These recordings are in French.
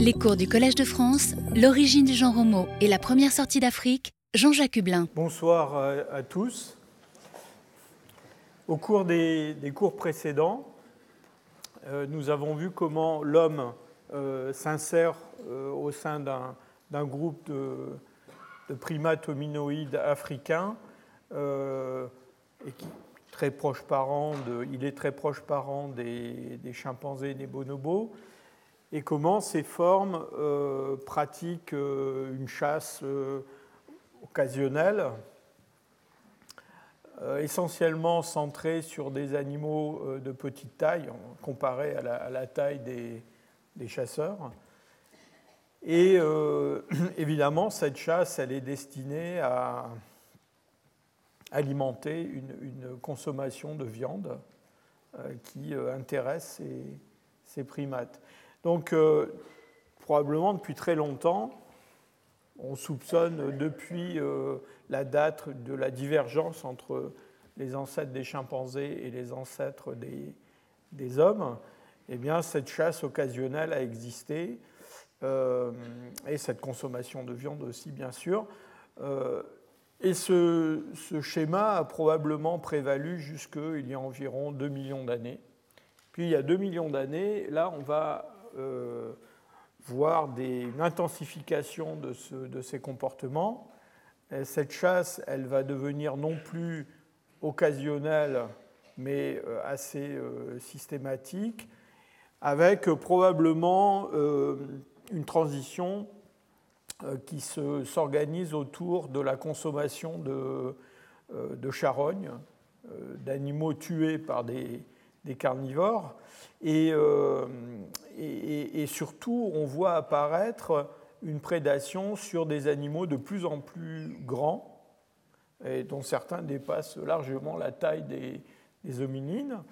Les cours du Collège de France, l'origine du genre homo et la première sortie d'Afrique, Jean-Jacques Hublin. Bonsoir à, tous. Au cours des, cours précédents, euh, nous avons vu comment l'homme euh, s'insère euh, au sein d'un groupe de, primates hominoïdes africains et qui très proche parent il est très proche parent des, chimpanzés et des bonobos, et comment ces formes pratiquent une chasse occasionnelle euh, essentiellement centré sur des animaux euh, de petite taille, comparé à la, taille des, chasseurs. Et euh, évidemment, cette chasse, elle est destinée à alimenter une, consommation de viande qui intéresse ces, primates. Donc, probablement depuis très longtemps, on soupçonne depuis la date de la divergence entre les ancêtres des chimpanzés et les ancêtres des, hommes, eh bien, cette chasse occasionnelle a existé, euh, et cette consommation de viande aussi, bien sûr. Euh, et ce, schéma a probablement prévalu jusqu'il y a environ 2 millions d'années. Puis il y a 2 millions d'années, là, on va euh, voir une intensification de, ces comportements cette chasse, elle va devenir non plus occasionnelle, mais euh, assez euh, systématique, avec probablement une transition qui s'organise autour de la consommation de charognes, d'animaux tués par des, carnivores. Et, et, surtout, on voit apparaître une prédation sur des animaux de plus en plus grands, et dont certains dépassent largement la taille des, hominines,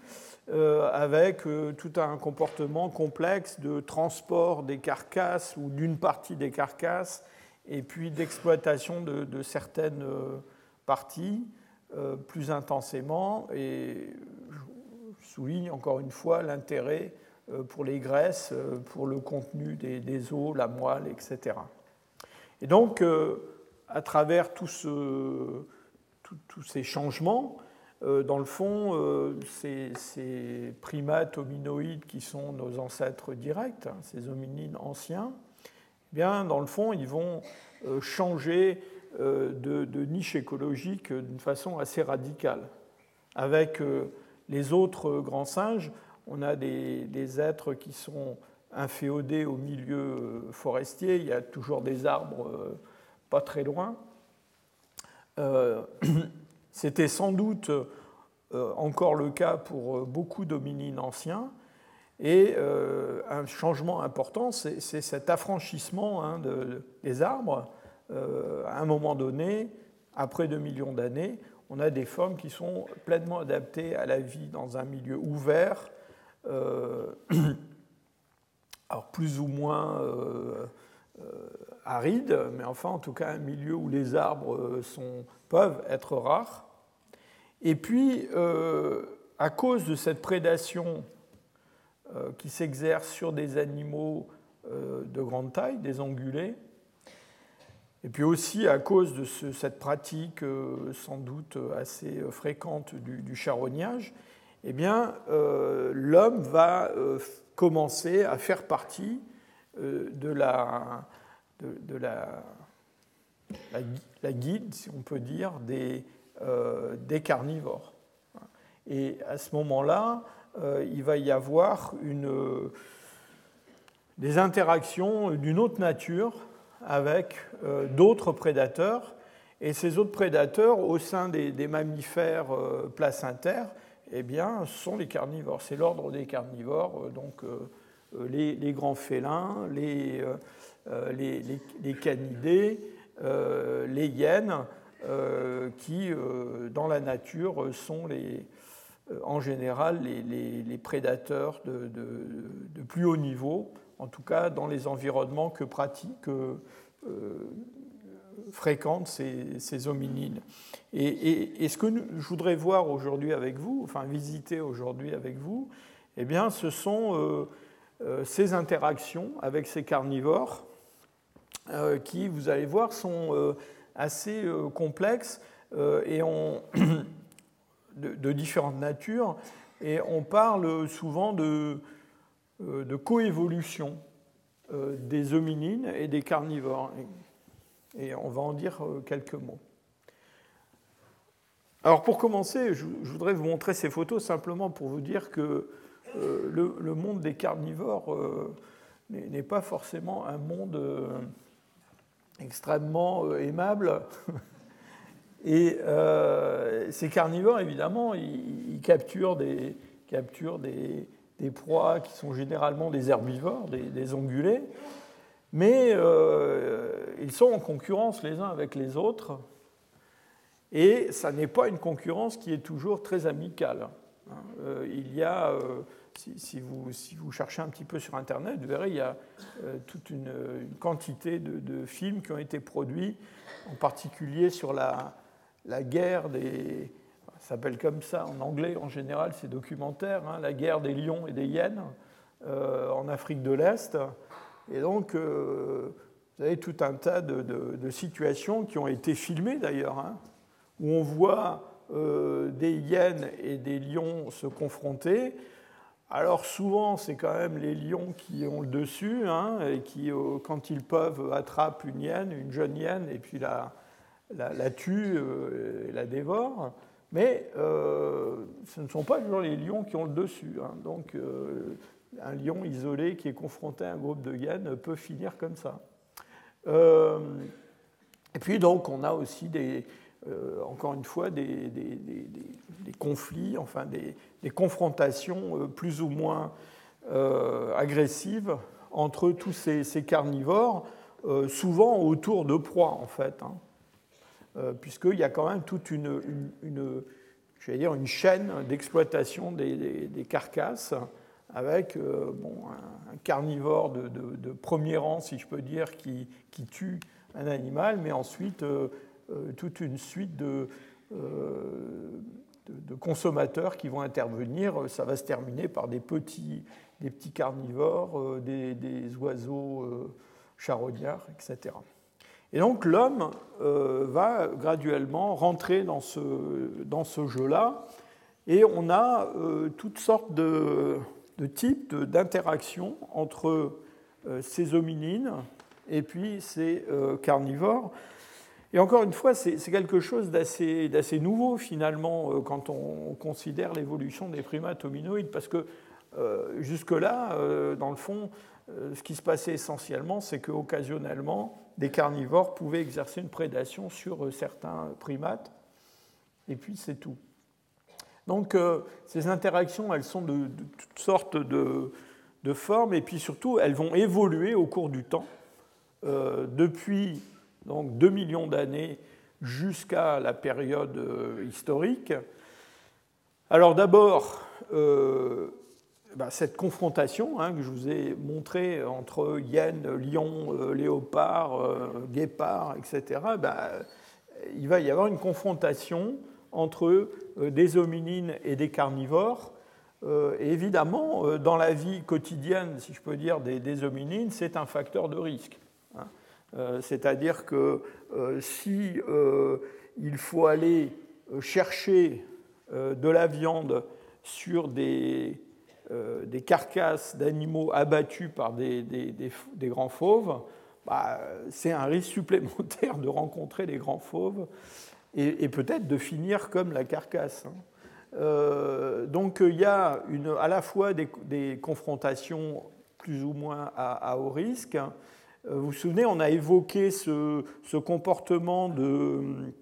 euh, avec euh, tout un comportement complexe de transport des carcasses ou d'une partie des carcasses, et puis d'exploitation de, certaines euh, parties plus intensément. Et je souligne encore une fois l'intérêt pour les graisses, euh, pour le contenu des, os, la moelle, etc. Et donc, euh, à travers tous ces changements, dans le fond, ces, primates hominoïdes qui sont nos ancêtres directs, hein, ces hominines anciens, eh bien, dans le fond, ils vont changer de, niche écologique d'une façon assez radicale. Avec les autres grands singes, on a des, êtres qui sont inféodés au milieu euh, forestier, il y a toujours des arbres euh, pas très loin. Euh, c'était sans doute encore le cas pour beaucoup d'hominines anciens. Et un changement important, c'est cet affranchissement hein, des arbres. à un moment donné, après 2 millions d'années, on a des formes qui sont pleinement adaptées à la vie dans un milieu ouvert, alors plus ou moins euh, euh, aride, mais enfin en tout cas un milieu où les arbres sont, peuvent être rares. Et puis, à cause de cette prédation qui s'exerce sur des animaux de grande taille, des ongulés, et puis aussi à cause de cette pratique sans doute assez fréquente du charognage, eh bien, euh, l'homme va euh, commencer à faire partie euh, de, la, de, la, la, guide, si on peut dire, des, des carnivores. Et à ce moment-là, il va y avoir une, des interactions d'une autre nature avec d'autres prédateurs. Et ces autres prédateurs, au sein des, des mammifères placentaires, eh bien, ce sont les carnivores. C'est l'ordre des carnivores, euh, donc euh, euh, les, grands félins, les, les, canidés, les hyènes, qui, dans la nature, sont les, en général les, prédateurs de, de, plus haut niveau, en tout cas dans les environnements que pratiquent fréquentent ces, hominines. Et, ce que je voudrais voir aujourd'hui avec vous, enfin visiter aujourd'hui avec vous, eh bien, ce sont euh, ces interactions avec ces carnivores qui, vous allez voir, sont assez complexes et ont de, différentes natures. Et on parle souvent de, de coévolution des hominines et des carnivores. Et on va en dire quelques mots. Alors pour commencer, je, voudrais vous montrer ces photos simplement pour vous dire que euh, le, monde des carnivores euh, n'est pas forcément un monde euh, extrêmement aimable. Et ces carnivores, évidemment, ils, capturent, des, capturent des, proies qui sont généralement des herbivores, des, des ongulés, mais ils sont en concurrence les uns avec les autres et ça n'est pas une concurrence qui est toujours très amicale. Hein. Euh, il y a, euh, si, vous, si, vous, cherchez un petit peu sur Internet, vous verrez, il y a euh, toute une, quantité de, films qui ont été produits, en particulier sur la, la guerre des... Ça s'appelle comme ça en anglais en général, c'est documentaire, hein, la guerre des lions et des hyènes en Afrique de l'Est. Et donc, vous avez tout un tas de, situations qui ont été filmées d'ailleurs. Hein où on voit euh, des hyènes et des lions se confronter. Alors souvent, c'est quand même les lions qui ont le dessus, hein, et qui, euh, quand ils peuvent, attrapent une hyène, une jeune hyène, et puis la, la, tuent euh, et la dévorent. Mais ce ne sont pas toujours les lions qui ont le dessus. Hein. Donc un lion isolé qui est confronté à un groupe de hyènes peut finir comme ça. et puis donc on a aussi des, euh, encore une fois, des, conflits, enfin des, confrontations euh, plus ou moins euh, agressives entre tous ces, carnivores, souvent autour de proies, en fait, hein. puisqu'il y a quand même toute une, dire, une chaîne d'exploitation des, carcasses avec bon, un, carnivore de, premier rang, si je peux dire, qui, tue un animal, mais ensuite euh, toute une suite de, euh, consommateurs qui vont intervenir. Ça va se terminer par des petits, des petits carnivores, euh, des, oiseaux charognards, etc. Et donc l'homme va graduellement rentrer dans ce jeu-là, et on a toutes sortes de, de types d'interactions entre ces hominines et puis ces carnivores. Et encore une fois, c'est quelque chose d'assez nouveau finalement euh, quand on considère l'évolution des primates hominoïdes, parce que euh, jusque-là, euh, dans le fond, ce qui se passait essentiellement, c'est qu'occasionnellement, des carnivores pouvaient exercer une prédation sur certains primates, et puis c'est tout. Donc ces interactions, elles sont de, toutes sortes de, formes, et puis surtout, elles vont évoluer au cours du temps. depuis donc 2 millions d'années jusqu'à la période euh, historique. Alors d'abord, euh, bah, cette confrontation hein, que je vous ai montrée entre hyène, lion, euh, léopard, guépard, etc., bah, il va y avoir une confrontation entre des hominines et des carnivores. et évidemment, dans la vie quotidienne, si je peux dire, des hominines, c'est un facteur de risque. Euh, c'est-à-dire que euh, si euh, il faut aller chercher de la viande sur des, carcasses d'animaux abattus par des, grands fauves, bah, c'est un risque supplémentaire de rencontrer des grands fauves et, peut-être de finir comme la carcasse. Hein. donc il y a à la fois des, confrontations plus ou moins à haut risque, euh, vous vous souvenez, on a évoqué ce, comportement de,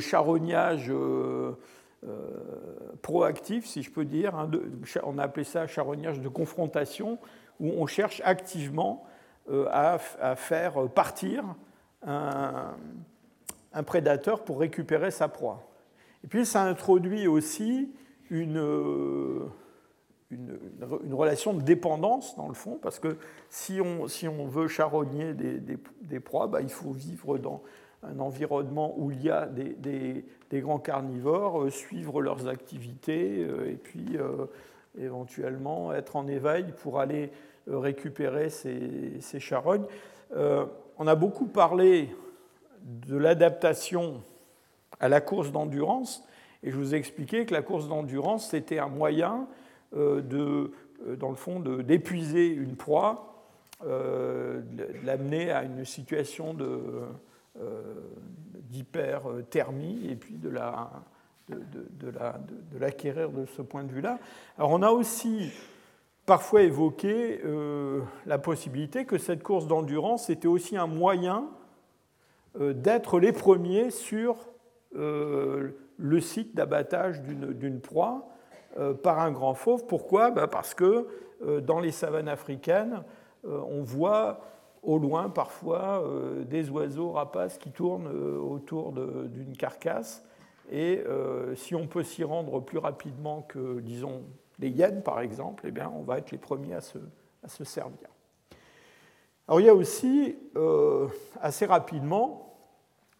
charognage euh, euh, proactif, si je peux dire. Hein, on a appelé ça charognage de confrontation, où on cherche activement à, faire partir un, prédateur pour récupérer sa proie. Et puis ça introduit aussi une une, relation de dépendance, dans le fond, parce que si on, si on veut charogner des, des, proies, bah, il faut vivre dans un environnement où il y a des, des grands carnivores, euh, suivre leurs activités, euh, et puis euh, éventuellement être en éveil pour aller récupérer ces, ces charognes. on a beaucoup parlé de l'adaptation à la course d'endurance, et je vous ai expliqué que la course d'endurance, c'était un moyen de, dans le fond, d'épuiser une proie euh, l'amener à une situation euh, d'hyperthermie et puis de de, de, l'acquérir de, ce point de vue-là. Alors on a aussi parfois évoqué euh, la possibilité que cette course d'endurance était aussi un moyen d'être les premiers sur le site d'abattage d'une proie par un grand fauve. Pourquoi? Ben, Parce que dans les savanes africaines, euh, on voit au loin parfois euh, des oiseaux rapaces qui tournent euh, autour d'une carcasse. Et si on peut s'y rendre plus rapidement que, disons, les hyènes, par exemple, eh bien, on va être les premiers à se, à se servir. Alors, il y a aussi, assez rapidement,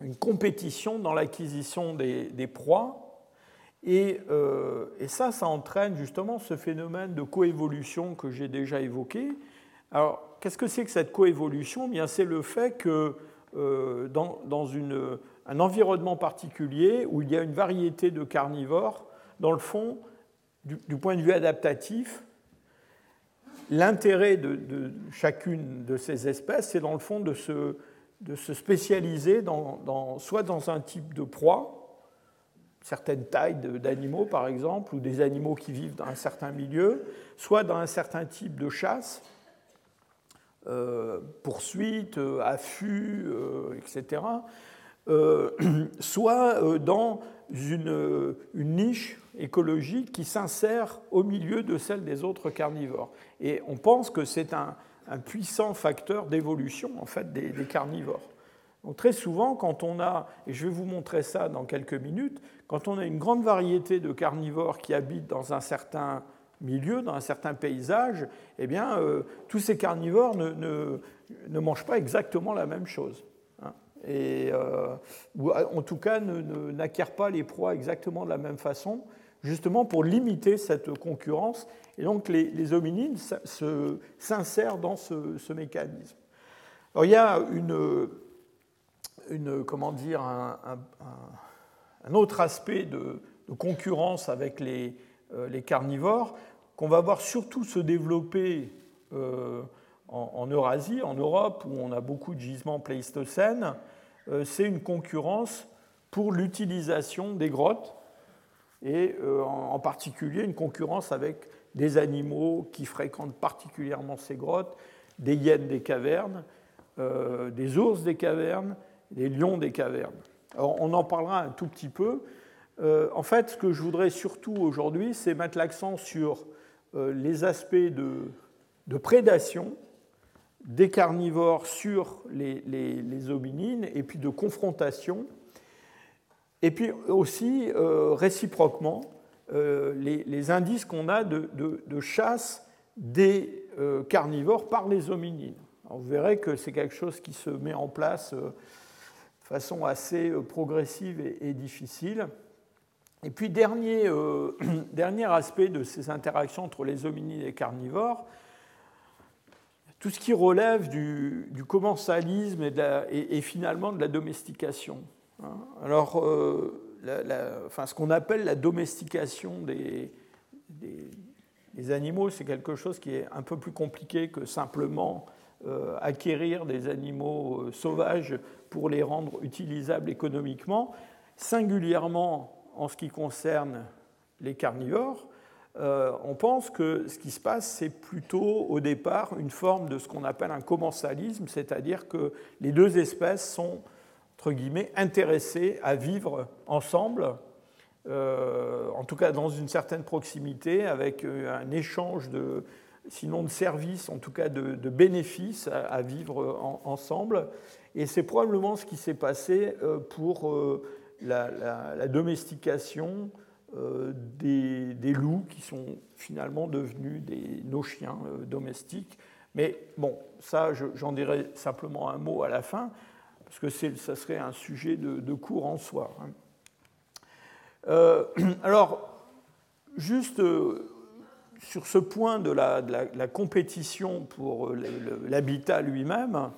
une compétition dans l'acquisition des, proies. Et, et, ça, ça entraîne justement ce phénomène de coévolution que j'ai déjà évoqué, alors, qu'est-ce que c'est que cette coévolution? Eh C'est le fait que euh, dans, un environnement particulier où il y a une variété de carnivores, dans le fond, du, point de vue adaptatif, l'intérêt de, chacune de ces espèces, c'est dans le fond de se, spécialiser soit dans un type de proie, certaines tailles d'animaux par exemple, ou des animaux qui vivent dans un certain milieu, soit dans un certain type de chasse, euh, poursuite, euh, affût, euh, etc., soit dans une, niche écologique qui s'insère au milieu de celle des autres carnivores. Et on pense que c'est un, puissant facteur d'évolution en fait des, des carnivores. Donc très souvent, quand on a, et je vais vous montrer ça dans quelques minutes, quand on a une grande variété de carnivores qui habitent dans un certain milieu, dans un certain paysage, eh bien, euh, tous ces carnivores ne, ne, mangent pas exactement la même chose. Hein. et, euh, ou en tout cas, n'acquièrent pas les proies exactement de la même façon, justement pour limiter cette concurrence. Et donc, les, les hominines s'insèrent dans ce, mécanisme. Alors, il y a une, une comment dire, un, autre aspect de, concurrence avec les, euh, les carnivores, qu'on va voir surtout se développer euh, en, Eurasie, en Europe, où on a beaucoup de gisements pléistocènes, euh, c'est une concurrence pour l'utilisation des grottes, et en particulier une concurrence avec des animaux qui fréquentent particulièrement ces grottes, des hyènes des cavernes, des ours des cavernes, des lions des cavernes. on en parlera un tout petit peu, euh, en fait, ce que je voudrais surtout aujourd'hui, c'est mettre l'accent sur euh, les aspects de, prédation des carnivores sur les, hominines et puis de confrontation, et puis aussi euh, les, indices qu'on a de, chasse des carnivores par les hominines. vous verrez que c'est quelque chose qui se met en place de façon assez progressive et difficile. Et puis, dernier, euh, dernier aspect de ces interactions entre les hominines et les carnivores, tout ce qui relève du, commensalisme et, finalement de la domestication. Hein. Alors, euh, enfin, ce qu'on appelle la domestication des, animaux, c'est quelque chose qui est un peu plus compliqué que simplement euh, acquérir des animaux sauvages pour les rendre utilisables économiquement. Singulièrement, en ce qui concerne les carnivores, euh, on pense que ce qui se passe, c'est plutôt au départ une forme de ce qu'on appelle un commensalisme, c'est-à-dire que les deux espèces sont, intéressées à vivre ensemble, euh, en tout cas dans une certaine proximité, avec euh, un échange de, sinon de services, en tout cas de, bénéfices à, vivre ensemble. Et c'est probablement ce qui s'est passé pour la, domestication euh, des, loups qui sont finalement devenus nos chiens euh, domestiques. Mais bon, ça, j'en dirai simplement un mot à la fin, parce que ça serait un sujet de, cours en soi. Hein. Euh, alors, juste sur ce point de la, compétition pour l'habitat lui-même,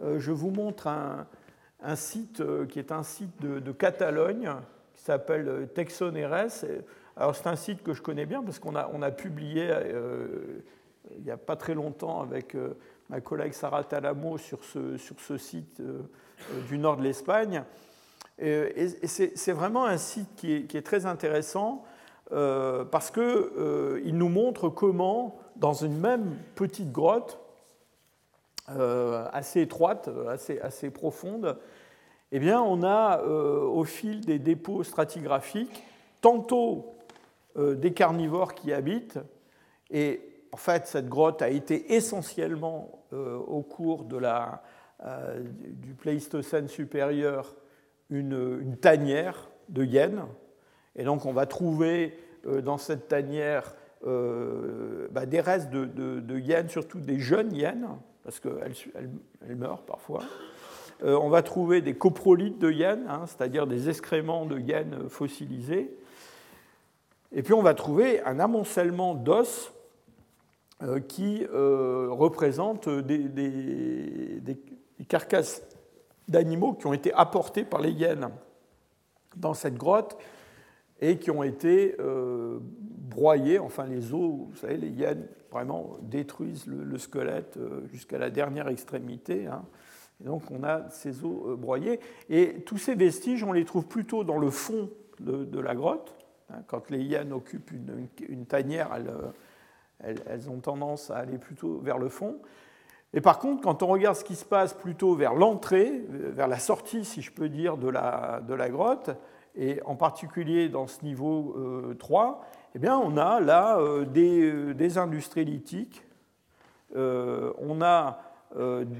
je vous montre un, site qui est un site de, Catalogne qui s'appelle Texoneres. Alors c'est un site que je connais bien parce qu'on a, a publié il n'y a pas très longtemps avec ma collègue Sarah Talamo sur ce, sur ce site du nord de l'Espagne. Et, c'est vraiment un site qui est, très intéressant euh, parce qu'il euh, nous montre comment, dans une même petite grotte, euh, assez étroite, assez, assez profonde, eh bien, on a au fil des dépôts stratigraphiques tantôt des carnivores qui habitent, et en fait, cette grotte a été essentiellement au cours de la, du Pléistocène supérieur une, tanière de hyènes. Et donc on va trouver euh, dans cette tanière euh, bah, des restes de, hyènes, surtout des jeunes hyènes, parce qu'elles elles, meurent parfois. Euh, on va trouver des coprolites de hyènes, hein, c'est-à-dire des excréments de hyènes fossilisés. Et puis on va trouver un amoncellement d'os qui représente des, des, carcasses d'animaux qui ont été apportés par les hyènes dans cette grotte et qui ont été euh, broyés, enfin les os, vous savez, les hyènes vraiment détruisent le, squelette euh, jusqu'à la dernière extrémité. Hein. Et donc on a ces os euh, broyés. Et tous ces vestiges, on les trouve plutôt dans le fond de, la grotte. Hein. Quand les hyènes occupent une, tanière, elles, elles, ont tendance à aller plutôt vers le fond. Et par contre, quand on regarde ce qui se passe plutôt vers l'entrée, vers la sortie, si je peux dire, de la, grotte, et en particulier dans ce niveau 3, euh, eh bien, on a là euh, des, euh, des, industries lithiques, on a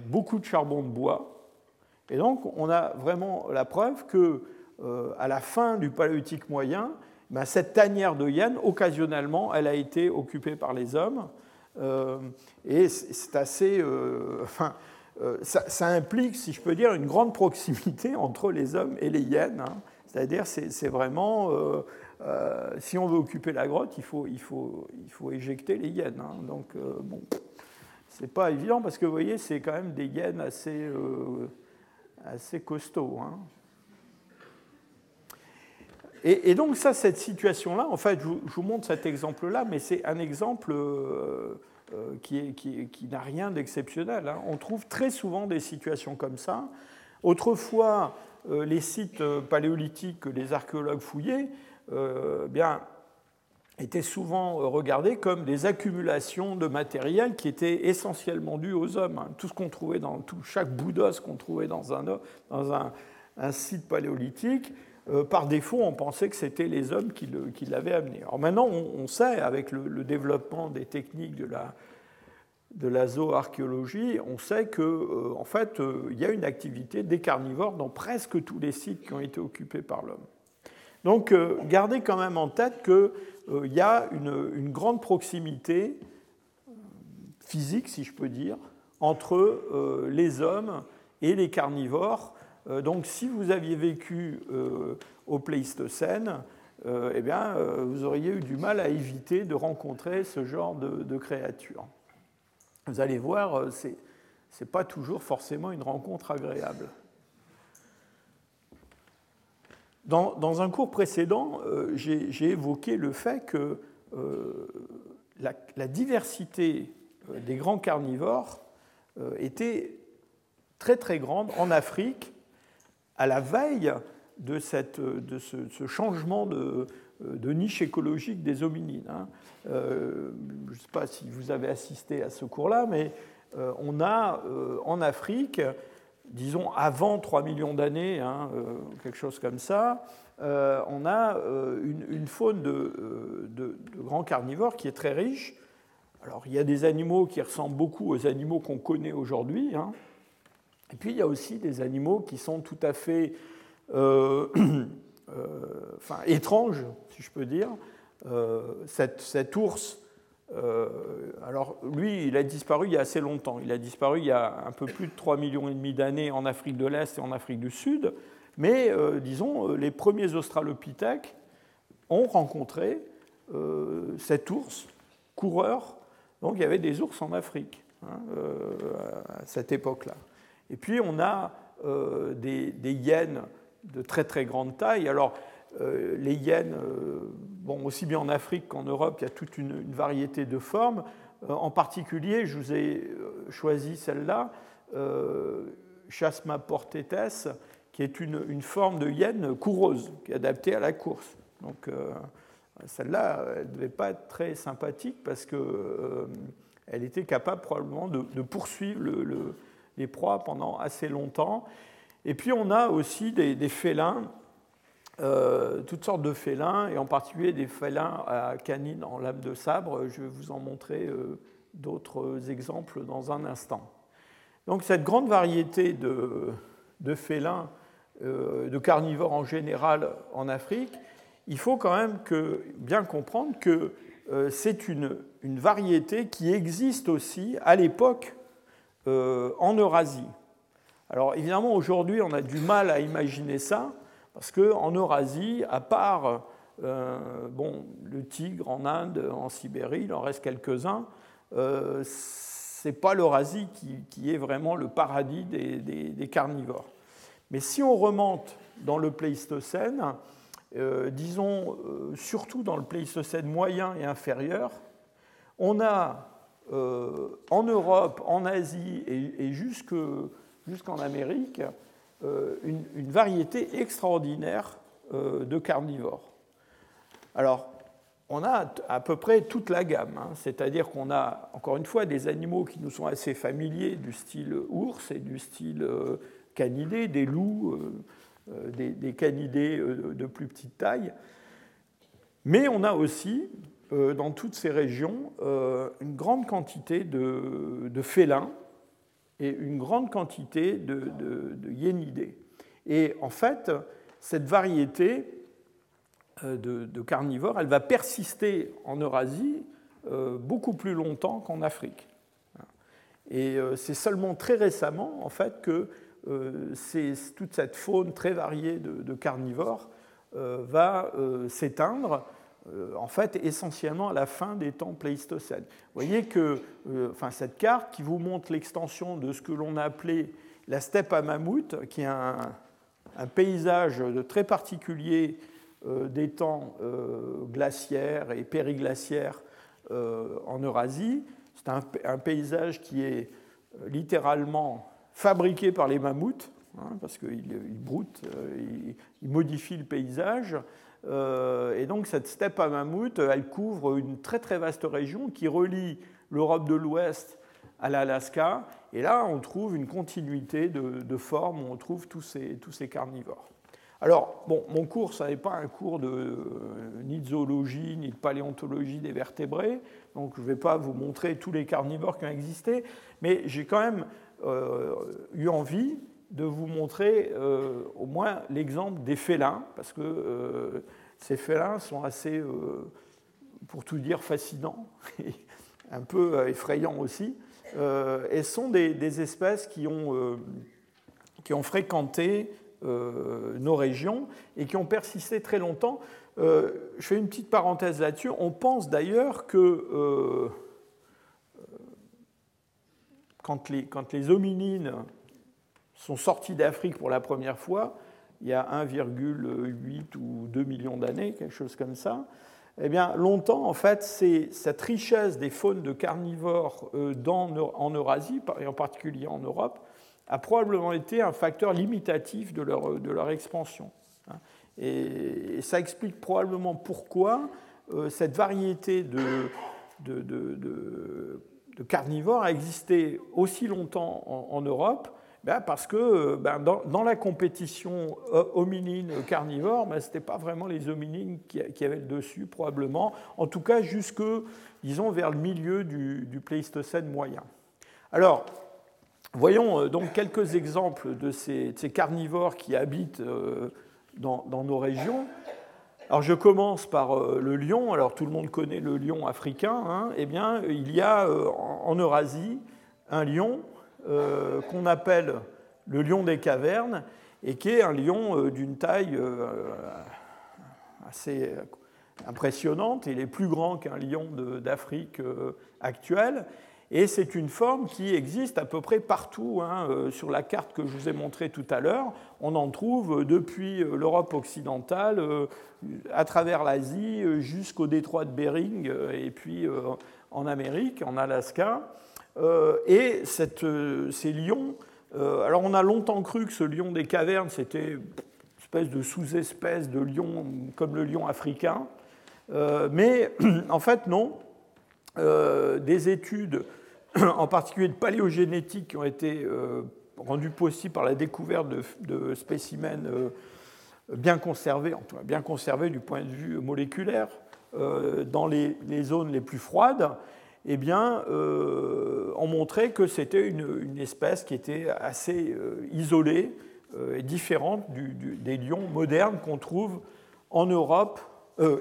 beaucoup de charbon de bois, et donc on a vraiment la preuve que à la fin du paléolithique moyen, ben, cette tanière de hyène, occasionnellement, elle a été occupée par les hommes. Euh, et c'est assez. Euh, enfin, euh, ça, implique, si je peux dire, une grande proximité entre les hommes et les hyènes. Hein. C'est-à-dire, c'est vraiment. si on veut occuper la grotte, il faut, il faut, il faut éjecter les hyènes. Hein. Donc, bon, c'est pas évident parce que vous voyez, c'est quand même des hyènes assez, assez costauds. Hein. Et, donc ça, cette situation-là, en fait, je vous, montre cet exemple-là, mais c'est un exemple euh, euh, qui, n'a rien d'exceptionnel. Hein. On trouve très souvent des situations comme ça. Autrefois, euh, les sites paléolithiques que les archéologues fouillaient bien, étaient souvent regardés comme des accumulations de matériel qui étaient essentiellement dus aux hommes. Hein. Tout ce qu'on trouvait dans tout, chaque bout d'os qu'on trouvait dans, un, dans un, site paléolithique par défaut, on pensait que c'était les hommes qui, l'avaient amené. Alors maintenant, on, sait, avec le, développement des techniques de la, zooarchéologie, on sait euh, en fait, euh, il y a une activité des carnivores dans presque tous les sites qui ont été occupés par l'homme. Donc, gardez quand même en tête qu'il y a une, grande proximité physique, si je peux dire, entre les hommes et les carnivores euh, donc si vous aviez vécu euh, au Pléistocène, euh, eh bien, vous auriez eu du mal à éviter de rencontrer ce genre de, créatures. Vous allez voir, ce n'est pas toujours forcément une rencontre agréable. Dans, un cours précédent, j'ai évoqué le fait que la, diversité des grands carnivores était très très grande en Afrique à la veille de, cette, de ce, changement de, niche écologique des hominines. Hein. Euh, je ne sais pas si vous avez assisté à ce cours-là, mais euh, on a euh, en Afrique, disons avant 3 millions d'années, hein, quelque chose comme ça, on a une, faune de, de, grands carnivores qui est très riche. Alors il y a des animaux qui ressemblent beaucoup aux animaux qu'on connaît aujourd'hui. Hein. Et puis il y a aussi des animaux qui sont tout à fait euh, euh, enfin, étranges, si je peux dire. Euh, cet, ours, alors lui, il a disparu il y a assez longtemps. Il a disparu il y a un peu plus de 3 millions et demi d'années en Afrique de l'Est et en Afrique du Sud. Mais disons, les premiers australopithèques ont rencontré cet ours coureurs. Donc il y avait des ours en Afrique hein, à cette époque-là. Et puis on a des, des, hyènes de très très grande taille. Alors les hyènes, bon, aussi bien en Afrique qu'en Europe, il y a toute une, variété de formes. en particulier, je vous ai choisi celle-là, Chasma portetes, qui est une, forme de hyène coureuse, qui est adaptée à la course. Donc euh, celle-là, elle ne devait pas être très sympathique parce qu'elle euh, était capable probablement de, poursuivre les proies pendant assez longtemps. Et puis on a aussi des, félins, euh, toutes sortes de félins, et en particulier des félins à canines en lame de sabre. Je vais vous en montrer d'autres exemples dans un instant. Donc cette grande variété de, félins euh, de carnivores en général en Afrique, il faut quand même bien comprendre que euh, c'est une, variété qui existe aussi à l'époque euh, en Eurasie. Alors évidemment, aujourd'hui, on a du mal à imaginer ça, parce qu'en Eurasie, à part bon, le tigre en Inde, en Sibérie, il en reste quelques-uns, ce n'est pas l'Eurasie qui, est vraiment le paradis des carnivores. Mais si on remonte dans le Pléistocène, euh, disons euh, surtout dans le Pléistocène moyen et inférieur, on a euh, en Europe, en Asie et, jusqu'en Amérique une, variété extraordinaire de carnivores. Alors, on a à peu près toute la gamme, hein. c'est-à-dire qu'on a encore une fois des animaux qui nous sont assez familiers du style ours et du style canidés, des loups, euh, euh, des, canidés euh, de plus petite taille. Mais on a aussi, dans toutes ces régions, une grande quantité de, félins et une grande quantité de, de, hyénidés. Et en fait, cette variété de, carnivores, elle va persister en Eurasie beaucoup plus longtemps qu'en Afrique. Et c'est seulement très récemment, en fait, que euh, toute cette faune très variée de, carnivores euh, va euh, s'éteindre en fait essentiellement à la fin des temps pléistocènes. Vous voyez que enfin, cette carte qui vous montre l'extension de ce que l'on a appelé la steppe à mammouth, qui est un, paysage de très particulier des temps glaciaires et périglaciaires en Eurasie. C'est un, paysage qui est littéralement fabriqué par les mammouths, hein, parce qu'ils broutent, euh, ils, modifient le paysage. Euh, et donc cette steppe à mammouth, elle couvre une très très vaste région qui relie l'Europe de l'Ouest à l'Alaska. Et là, on trouve une continuité de, de formes, on trouve tous ces, tous ces carnivores. Alors, bon, mon cours, ça n'est pas un cours de, euh, ni de zoologie, ni de paléontologie des vertébrés, donc je ne vais pas vous montrer tous les carnivores qui ont existé, mais j'ai quand même euh, eu envie de vous montrer euh, au moins l'exemple des félins, parce que euh, ces félins sont assez, pour tout dire, fascinants, un peu effrayants aussi, et sont des, espèces qui ont, qui ont fréquenté nos régions et qui ont persisté très longtemps. je fais une petite parenthèse là-dessus. On pense d'ailleurs que quand les, quand les hominines sont sortis d'Afrique pour la première fois, il y a 1,8 ou 2 millions d'années, quelque chose comme ça, eh bien, longtemps, en fait, c'est cette richesse des faunes de carnivores euh, en Eurasie, et en particulier en Europe, a probablement été un facteur limitatif de leur, expansion. Hein. Et, ça explique probablement pourquoi euh, cette variété de, carnivores a existé aussi longtemps en, Europe parce que euh, ben dans, la compétition euh, hominine carnivore, ben ce n'était pas vraiment les hominines qui, avaient le dessus, probablement, en tout cas jusque, disons, vers le milieu du, Pléistocène moyen. Alors, voyons euh, donc quelques exemples de ces, carnivores qui habitent dans, dans nos régions. Alors je commence par euh, le lion. Alors tout le monde connaît le lion africain. Hein. Eh bien, il y a euh, en Eurasie un lion euh, qu'on appelle le lion des cavernes et qui est un lion d'une taille assez, impressionnante. Il est plus grand qu'un lion d'Afrique actuel. Et c'est une forme qui existe à peu près partout. Hein, euh, sur la carte que je vous ai montrée tout à l'heure, on en trouve depuis euh, l'Europe occidentale, euh, à travers l'Asie, jusqu'au détroit de Bering, et puis en Amérique, en Alaska. Et cette, ces lions, alors on a longtemps cru que ce lion des cavernes, c'était une espèce de sous-espèce de lion comme le lion africain. mais en fait, non. des études en particulier de paléogénétique, qui ont été euh, rendues possibles par la découverte de, spécimens euh, bien conservés, en tout cas bien conservés du point de vue moléculaire, euh, dans les, zones les plus froides, eh bien, ont montré que c'était une, espèce qui était assez isolée et différente des lions modernes qu'on trouve en Europe,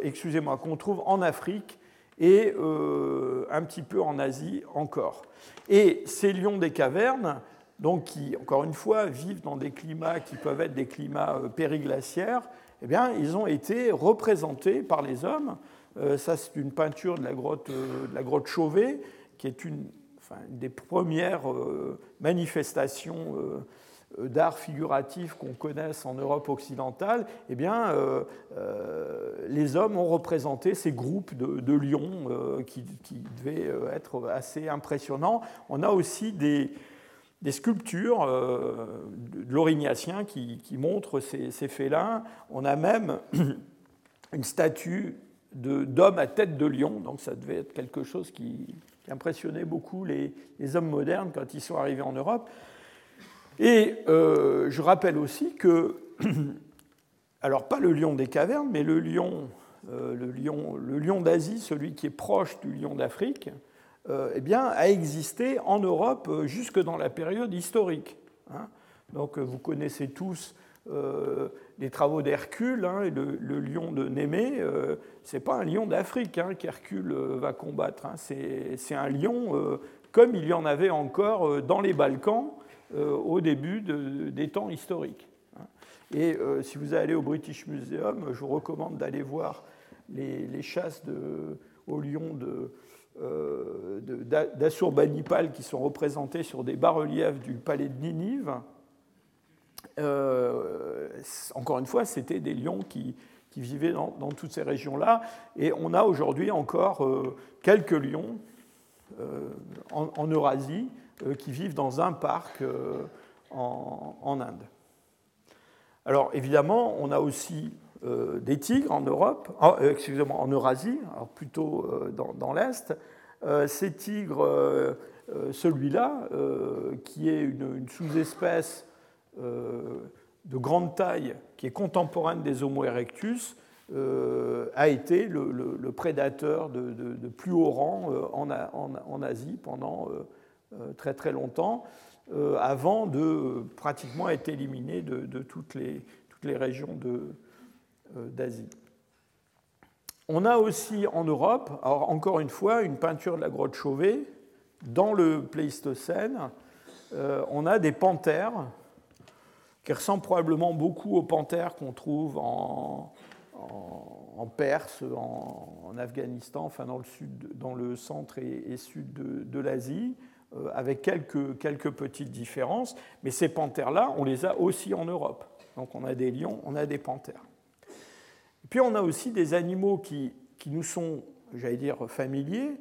excusez-moi, qu'on trouve en Afrique et euh, un petit peu en Asie encore. Et ces lions des cavernes, donc qui, encore une fois, vivent dans des climats qui peuvent être des climats euh, périglaciaires, eh bien, ils ont été représentés par les hommes. Euh, ça, c'est une peinture de la grotte, de la grotte Chauvet, qui est une, des premières manifestations euh, d'art figuratif qu'on connaisse en Europe occidentale, eh bien, euh, euh, les hommes ont représenté ces groupes de, lions qui, devaient être assez impressionnants. On a aussi des, sculptures de l'Aurignacien qui, montrent ces, félins. On a même une statue d'homme à tête de lion, donc ça devait être quelque chose qui, impressionnait beaucoup les, hommes modernes quand ils sont arrivés en Europe. Et euh, je rappelle aussi que, alors pas le lion des cavernes, mais le lion, euh, lion, lion d'Asie, celui qui est proche du lion d'Afrique, euh, eh bien, a existé en Europe jusque dans la période historique. Hein. Donc vous connaissez tous les travaux d'Hercule, hein, et le, lion de Némée, ce n'est pas un lion d'Afrique hein, qu'Hercule va combattre, c'est un lion comme il y en avait encore dans les Balkans euh, au début des temps historiques. Et euh, si vous allez au British Museum, je vous recommande d'aller voir les, chasses de, au lion euh, d'Assurbanipal qui sont représentées sur des bas-reliefs du palais de Ninive. Encore une fois, c'était des lions qui, vivaient dans, toutes ces régions-là. Et on a aujourd'hui encore quelques lions en, Eurasie euh, qui vivent dans un parc euh, en, Inde. Alors évidemment, on a aussi euh, des tigres en Europe, excusez-moi, en Eurasie, alors plutôt dans, l'Est. ces tigres, celui-là, qui est une, sous-espèce de grande taille, qui est contemporaine des Homo erectus, a été le, prédateur de, plus haut rang en, en Asie pendant euh, très très longtemps, euh, avant de pratiquement être éliminé de, toutes, les, régions euh, d'Asie. On a aussi en Europe, encore une fois, une peinture de la grotte Chauvet. Dans le Pléistocène, on a des panthères qui ressemblent probablement beaucoup aux panthères qu'on trouve en, Perse, en, Afghanistan, enfin dans le, sud, dans le centre et, sud de, l'Asie. Euh, avec quelques, quelques petites différences, mais ces panthères-là, on les a aussi en Europe. Donc on a des lions, on a des panthères. Puis on a aussi des animaux qui, qui nous sont, j'allais dire, familiers,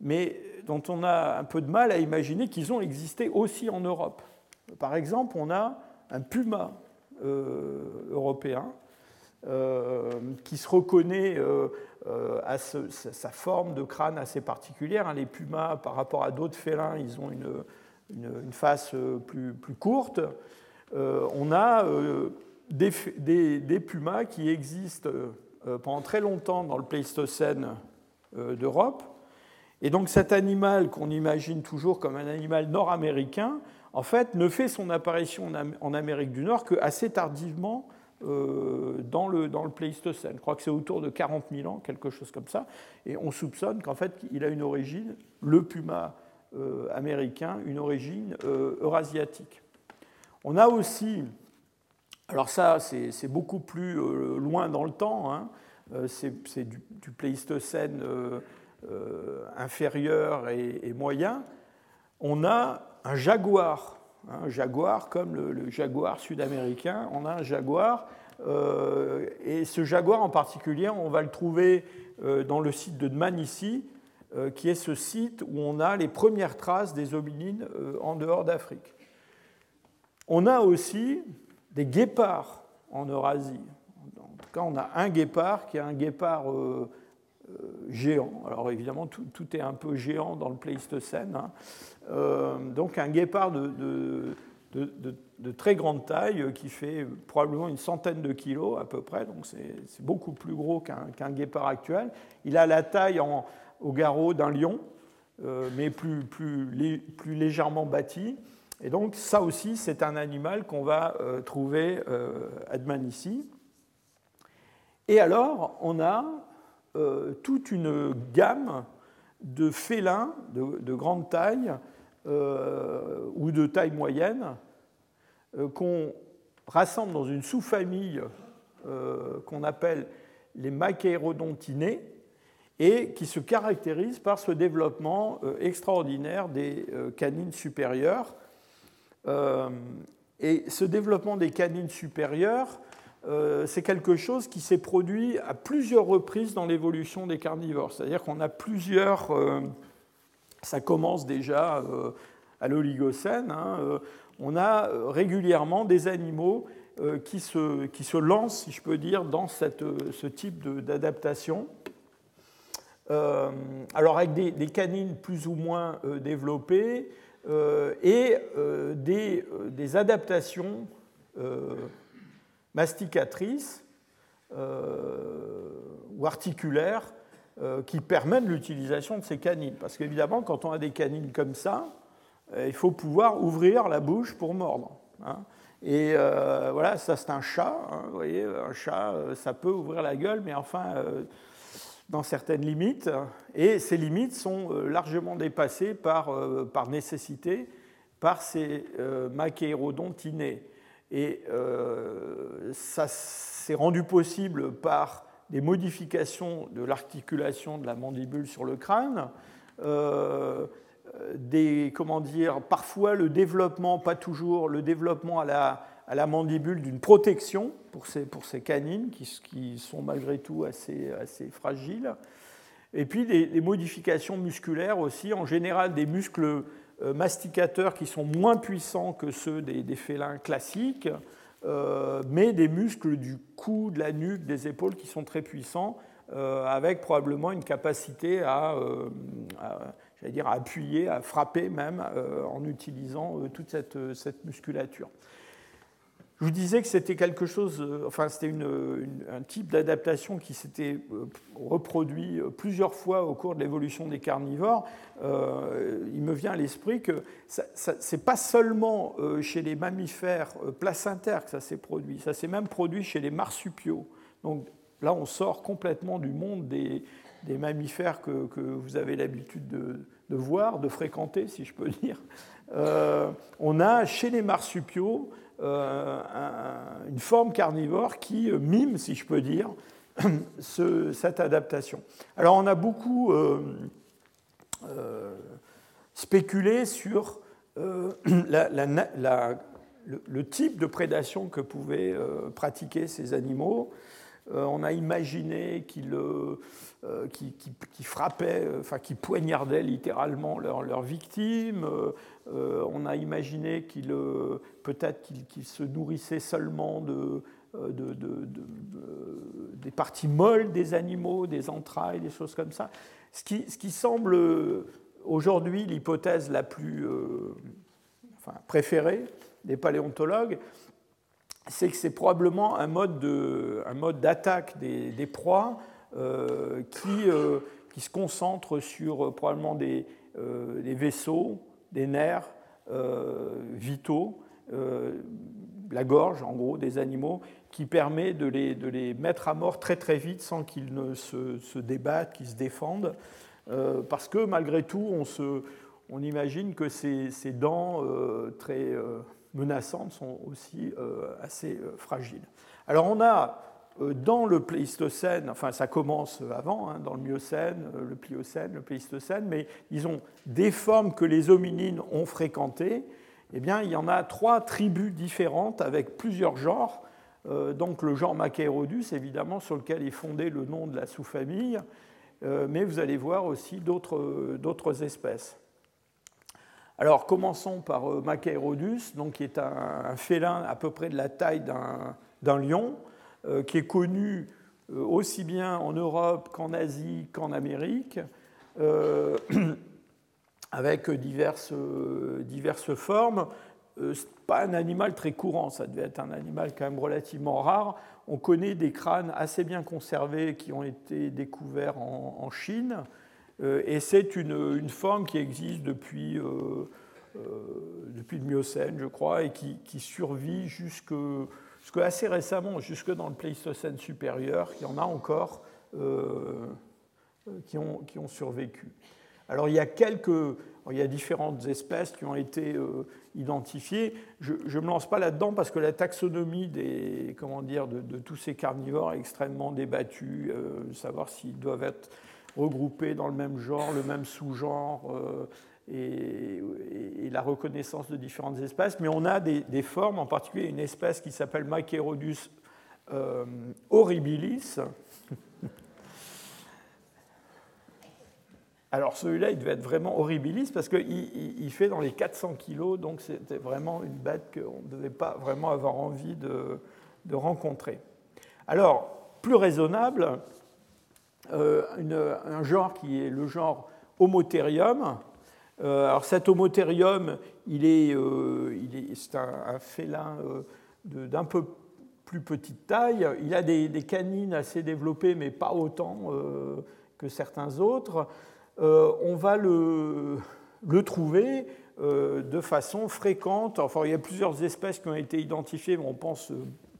mais dont on a un peu de mal à imaginer qu'ils ont existé aussi en Europe. Par exemple, on a un puma euh, européen euh, qui se reconnaît euh, à sa forme de crâne assez particulière. Hein. Les pumas, par rapport à d'autres félins, ils ont une, face plus, courte. on a des, des, pumas qui existent pendant très longtemps dans le Pléistocène d'Europe. Et donc cet animal qu'on imagine toujours comme un animal nord-américain, en fait, ne fait son apparition en Amérique du Nord que assez tardivement euh, dans, le, dans Pléistocène. Je crois que c'est autour de 40 000 ans, quelque chose comme ça. Et on soupçonne qu'en fait, il a une origine, le puma euh, américain, une origine euh, eurasiatique. On a aussi, alors ça, c'est beaucoup plus loin dans le temps, hein, c'est du, Pléistocène inférieur et, moyen, on a un jaguar. Un jaguar comme le, jaguar sud-américain, on a un jaguar. et ce jaguar en particulier, on va le trouver dans le site de Dmanisi, qui est ce site où on a les premières traces des hominines en dehors d'Afrique. On a aussi des guépards en Eurasie. En tout cas, on a un guépard qui est un guépard euh, euh, géant. Alors évidemment, tout, est un peu géant dans le Pléistocène. Hein. Euh, donc un guépard de, très grande taille qui fait probablement une centaine de kilos à peu près. Donc c'est beaucoup plus gros qu'un guépard actuel. Il a la taille au garrot d'un lion, mais plus, légèrement bâti. Et donc ça aussi, c'est un animal qu'on va euh, trouver euh, à Dmanisi. Et alors, on a euh, toute une gamme de félins de, grande taille ou de taille moyenne qu'on rassemble dans une sous-famille qu'on appelle les machérodontinés et qui se caractérise par ce développement extraordinaire des canines supérieures euh, et ce développement des canines supérieures, euh, c'est quelque chose qui s'est produit à plusieurs reprises dans l'évolution des carnivores. C'est-à-dire qu'on a plusieurs... Euh, ça commence déjà à l'Oligocène. Hein, on a régulièrement des animaux qui se, qui, se, lancent, si je peux dire, dans cette, ce type d'adaptation. alors avec des, canines plus ou moins développées, euh, et euh, des, euh, des, adaptations masticatrices ou articulaires qui permettent l'utilisation de ces canines. Parce qu'évidemment, quand on a des canines comme ça, il faut pouvoir ouvrir la bouche pour mordre. Hein. Et voilà, ça c'est un chat. Hein, vous voyez, un chat, ça peut ouvrir la gueule, mais enfin, dans certaines limites, et ces limites sont euh, largement dépassées par, euh, par nécessité par ces euh, machérodontinés. Et ça s'est rendu possible par des modifications de l'articulation de la mandibule sur le crâne, des, comment dire, parfois le développement, pas toujours, le développement à la, à la mandibule d'une protection pour ces, pour ces canines qui, sont malgré tout assez, assez fragiles. Et puis des, modifications musculaires aussi, en général des muscles euh, masticateurs qui sont moins puissants que ceux des, félins classiques, euh, mais des muscles du cou, de la nuque, des épaules qui sont très puissants, euh, avec probablement une capacité à, à, dire, à appuyer, à frapper même en utilisant toute cette musculature. Je vous disais que c'était quelque chose, euh, enfin c'était un type d'adaptation qui s'était euh, reproduit euh, plusieurs fois au cours de l'évolution des carnivores. il me vient à l'esprit que ce n'est pas seulement chez les mammifères placentaires que ça s'est produit, ça s'est même produit chez les marsupiaux. Donc là, on sort complètement du monde des, mammifères que, vous avez l'habitude de, de, voir, de fréquenter, si je peux dire. on a chez les marsupiaux euh, une forme carnivore qui euh, mime, si je peux dire, cette adaptation. Alors on a beaucoup euh, spéculé sur le, type de prédation que pouvaient pratiquer ces animaux. On a imaginé qu'ils frappaient, enfin qu'ils poignardaient littéralement leurs victimes. on a imaginé qu'ils peut-être qu'il se nourrissait seulement euh, de, des parties molles des animaux, des entrailles, des choses comme ça. Ce qui, semble aujourd'hui l'hypothèse la plus euh, préférée des paléontologues, c'est que c'est probablement un mode, de, un mode d'attaque des, des, proies euh, qui, qui, se concentre sur probablement des, des vaisseaux, des nerfs vitaux euh, la gorge, en gros, des animaux, qui permet de les, de les mettre à mort très très vite sans qu'ils ne se, se, débattent, qu'ils se défendent. Euh, parce que malgré tout, on, se, on imagine que ces, ces dents euh, très menaçantes sont aussi assez fragiles. Alors on a dans le Pléistocène, enfin ça commence avant, hein, dans le Miocène, le Pliocène, le Pléistocène, mais ils ont des formes que les hominines ont fréquentées. Eh bien, il y en a trois tribus différentes avec plusieurs genres. donc le genre Machaerodus, évidemment, sur lequel est fondé le nom de la sous-famille, mais vous allez voir aussi d'autres espèces. Alors commençons par euh, Machaerodus, donc, qui est un, félin à peu près de la taille d'un lion, euh, qui est connu euh, aussi bien en Europe qu'en Asie qu'en Amérique, avec diverses, diverses formes. Ce pas un animal très courant, ça devait être un animal quand même relativement rare. On connaît des crânes assez bien conservés qui ont été découverts en Chine, et c'est une, forme qui existe depuis, euh, euh, depuis le Miocène, je crois, et qui, survit jusque, assez récemment, jusque dans le Pléistocène supérieur. Il y en a encore qui, ont, survécu. Alors il y a quelques, il y a différentes espèces qui ont été identifiées. Je ne me lance pas là-dedans parce que la taxonomie des, comment dire, de, tous ces carnivores est extrêmement débattue, savoir s'ils doivent être regroupés dans le même genre, le même sous-genre euh, et, la reconnaissance de différentes espèces. Mais on a des, formes, en particulier une espèce qui s'appelle Machaerodus euh, horribilis. Alors celui-là, il devait être vraiment horribilis parce qu'il fait dans les 400 kilos, donc c'était vraiment une bête qu'on ne devait pas vraiment avoir envie de rencontrer. Alors, plus raisonnable, euh, un genre qui est le genre Homotherium. Euh, alors cet Homotherium, il est, euh, c'est un, félin d'un peu plus petite taille. Il a des, canines assez développées, mais pas autant que certains autres. on va le trouver de façon fréquente. Enfin, il y a plusieurs espèces qui ont été identifiées, mais on pense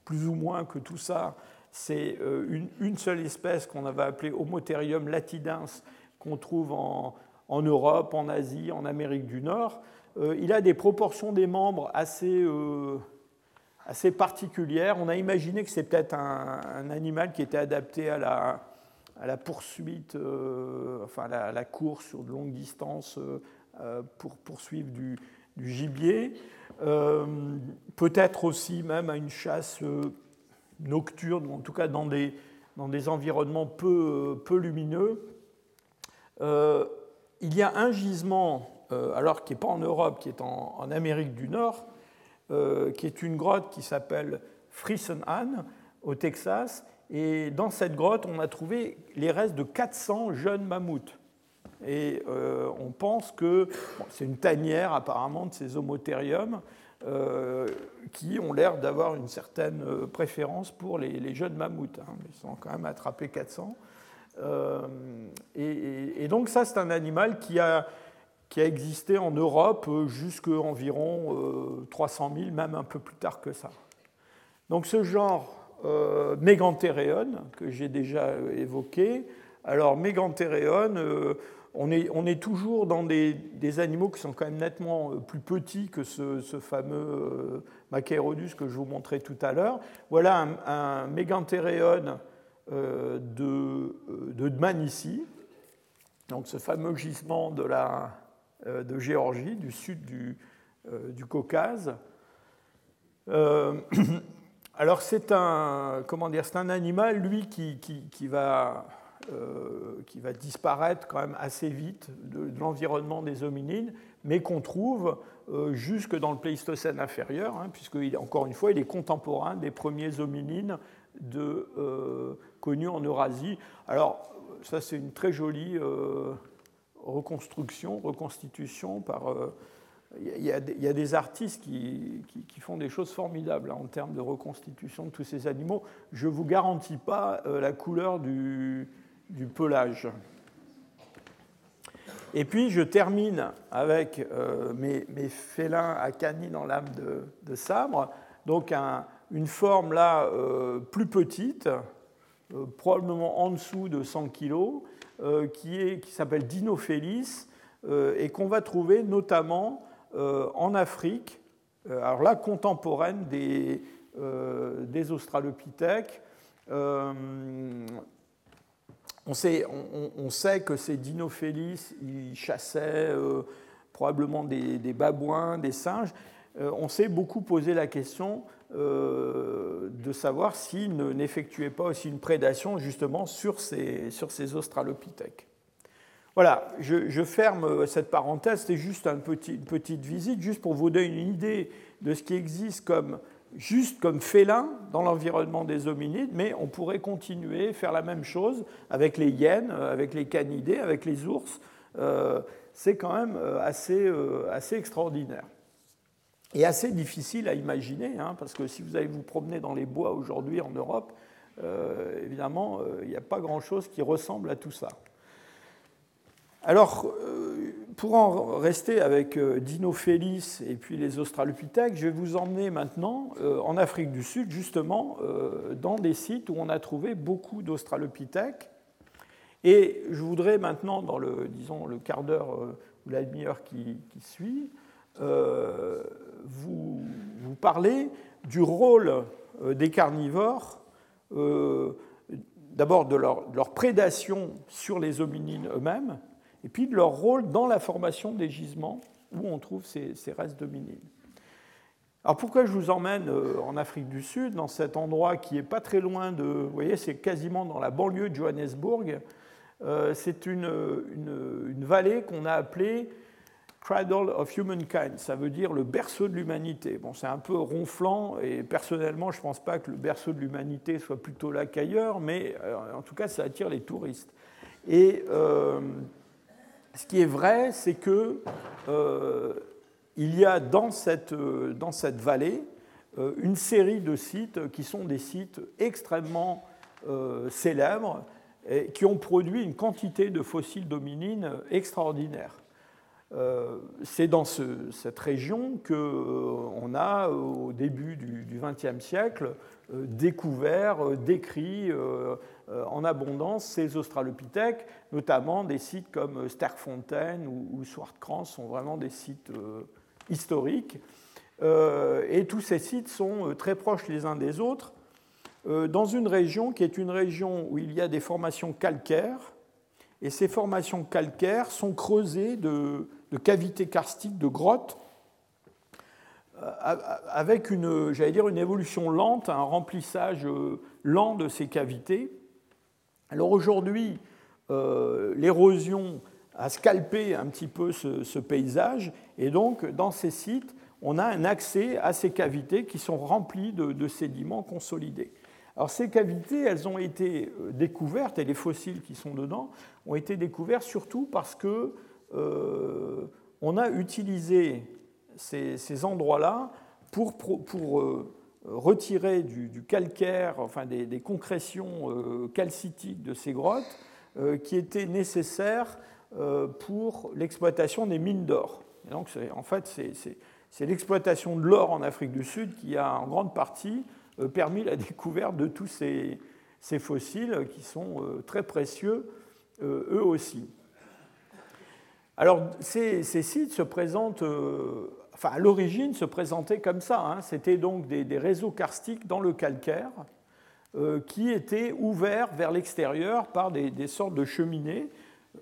plus ou moins que tout ça c'est euh, une, seule espèce qu'on avait appelée Homotherium latidens, qu'on trouve en, Europe, en Asie, en Amérique du Nord. Euh, il a des proportions des membres assez, euh, assez particulières. On a imaginé que c'est peut-être un, animal qui était adapté à la, à la poursuite, enfin la, course sur de longues distances pour poursuivre du, du gibier. peut-être aussi même à une chasse nocturne, ou en tout cas dans des, dans des environnements peu, peu lumineux. Euh, il y a un gisement, euh, alors qui n'est pas en Europe, qui est en, Amérique du Nord, euh, qui est une grotte qui s'appelle Friesenhahn au Texas. Et dans cette grotte, on a trouvé les restes de 400 jeunes mammouths. Et on pense que c'est une tanière apparemment de ces homothériums. Euh, qui ont l'air d'avoir une certaine euh, préférence pour les, jeunes mammouths. Hein. Ils sont quand même attrapés 400. Euh, et, donc ça, c'est un animal qui a, qui a existé en Europe jusqu'à environ 300 000, même un peu plus tard que ça. Donc ce genre euh, que j'ai déjà évoqué, alors Megantereon, on est, toujours dans des, animaux qui sont quand même nettement euh, plus petits que ce, fameux euh, Machaerodus que je vous montrais tout à l'heure. Voilà un, un euh, de, de ici, donc ce fameux gisement de, Géorgie, du sud du, Caucase. alors c'est un, comment dire, c'est un animal, lui, qui, va qui va disparaître quand même assez vite de, l'environnement des hominines, mais qu'on trouve euh, jusque dans le Pléistocène inférieur, hein, puisque encore une fois, il est contemporain des premiers hominines de, euh, connus en Eurasie. Alors, ça, c'est une très jolie reconstruction, reconstitution par. Il y, a, des artistes qui, qui, font des choses formidables hein, en termes de reconstitution de tous ces animaux. Je ne vous garantis pas la couleur du, du pelage. Et puis je termine avec euh, mes, félins à canines en lame de, sabre, donc une forme là euh, plus petite, euh, probablement en dessous de 100 kg, qui, qui s'appelle Dinophélis et qu'on va trouver notamment en Afrique, alors là contemporaine des, des Australopithèques, on, sait, sait, que ces dinophélis, ils chassaient probablement des, babouins, des singes. on s'est beaucoup posé la question de savoir s'ils n'effectuaient pas aussi une prédation justement sur ces, sur ces australopithèques. Voilà, je, ferme euh, cette parenthèse, c'était juste une petite visite, juste pour vous donner une idée de ce qui existe comme, juste comme félin dans l'environnement des hominides, mais on pourrait continuer, faire la même chose avec les hyènes, euh, avec les canidés, avec les ours. Euh, c'est quand même assez, assez extraordinaire. Et assez difficile à imaginer, hein, parce que si vous allez vous promener dans les bois aujourd'hui en Europe, évidemment, il n'y a pas grand-chose qui ressemble à tout ça. Alors, euh, pour en rester avec euh, Dinophélis et puis les Australopithèques, je vais vous emmener maintenant euh, en Afrique du Sud, justement, dans des sites où on a trouvé beaucoup d'Australopithèques. Et je voudrais maintenant, dans le, disons, le quart d'heure ou la demi-heure qui, suit, vous, parler du rôle des carnivores, d'abord de leur prédation sur les hominines eux-mêmes, et puis de leur rôle dans la formation des gisements où on trouve ces, restes dominines. Alors pourquoi je vous emmène euh, en Afrique du Sud, dans cet endroit qui n'est pas très loin de... Vous voyez, c'est quasiment dans la banlieue de Johannesburg. Euh, c'est une, une, vallée qu'on a appelée Cradle of Humankind, ça veut dire le berceau de l'humanité. Bon, c'est un peu ronflant et personnellement, je ne pense pas que le berceau de l'humanité soit plutôt là qu'ailleurs, mais euh, en tout cas, ça attire les touristes. Et ce qui est vrai, c'est qu'il euh, y a dans cette, euh, vallée euh, une série de sites qui sont des sites extrêmement célèbres et qui ont produit une quantité de fossiles d'hominines extraordinaire. C'est dans cette région qu'on a, au début du XXe siècle, découvert, décrit en abondance ces australopithèques, notamment des sites comme Sterkfontein ou, Swartkrans sont vraiment des sites euh, historiques. Euh, et tous ces sites sont très proches les uns des autres, dans une région qui est une région où il y a des formations calcaires, et ces formations calcaires sont creusées de, cavités karstiques, de grottes, avec une, j'allais dire, une évolution lente, un remplissage lent de ces cavités. Alors aujourd'hui, euh, l'érosion a scalpé un petit peu ce, paysage, et donc dans ces sites, on a un accès à ces cavités qui sont remplies de, sédiments consolidés. Alors ces cavités, elles ont été euh, découvertes, et les fossiles qui sont dedans ont été découverts surtout parce que euh, on a utilisé ces, endroits-là pour, pour retirer du, calcaire, enfin des, concrétions euh, calcitiques de ces grottes euh, qui étaient nécessaires euh, pour l'exploitation des mines d'or. Donc en fait, c'est l'exploitation de l'or en Afrique du Sud qui a en grande partie permis la découverte de tous ces, fossiles qui sont très précieux eux aussi. Alors ces sites se présentent enfin, à l'origine, se présentait comme ça. Hein. C'était donc des, réseaux karstiques dans le calcaire euh, qui étaient ouverts vers l'extérieur par des, sortes de cheminées,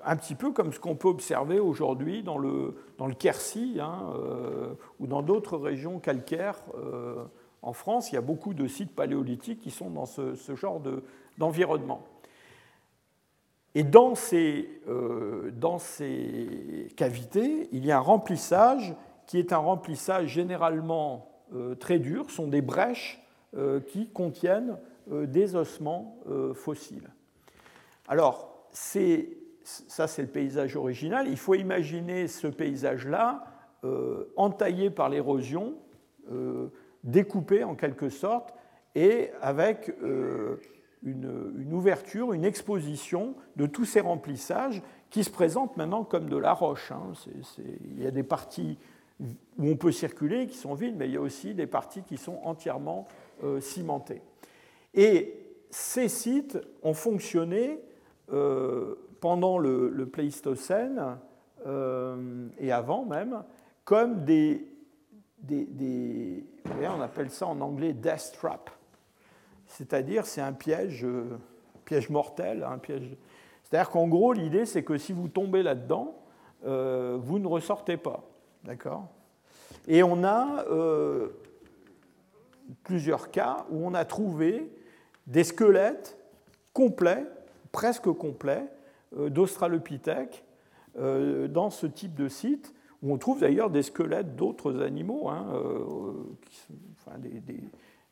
un petit peu comme ce qu'on peut observer aujourd'hui dans le, dans le Quercy hein, euh, ou dans d'autres régions calcaires. Euh, en France, il y a beaucoup de sites paléolithiques qui sont dans ce, genre d'environnement. Et dans ces, dans ces cavités, il y a un remplissage qui est un remplissage généralement euh, très dur, sont des brèches euh, qui contiennent euh, des ossements fossiles. Alors, ça c'est le paysage original. Il faut imaginer ce paysage-là entaillé par l'érosion, découpé en quelque sorte, et avec une, ouverture, une exposition de tous ces remplissages qui se présentent maintenant comme de la roche. Hein. il y a des parties où on peut circuler, qui sont vides, mais il y a aussi des parties qui sont entièrement euh, cimentées. Et ces sites ont fonctionné euh, pendant le, Pléistocène euh, et avant même comme des, des, on appelle ça en anglais death trap. c'est-à-dire c'est un piège, piège mortel, un piège. C'est-à-dire qu'en gros, l'idée, c'est que si vous tombez là-dedans, vous ne ressortez pas. D'accord Et on a plusieurs cas où on a trouvé des squelettes complets, presque complets, d'Australopithèques dans ce type de site où on trouve d'ailleurs des squelettes d'autres animaux, hein, euh,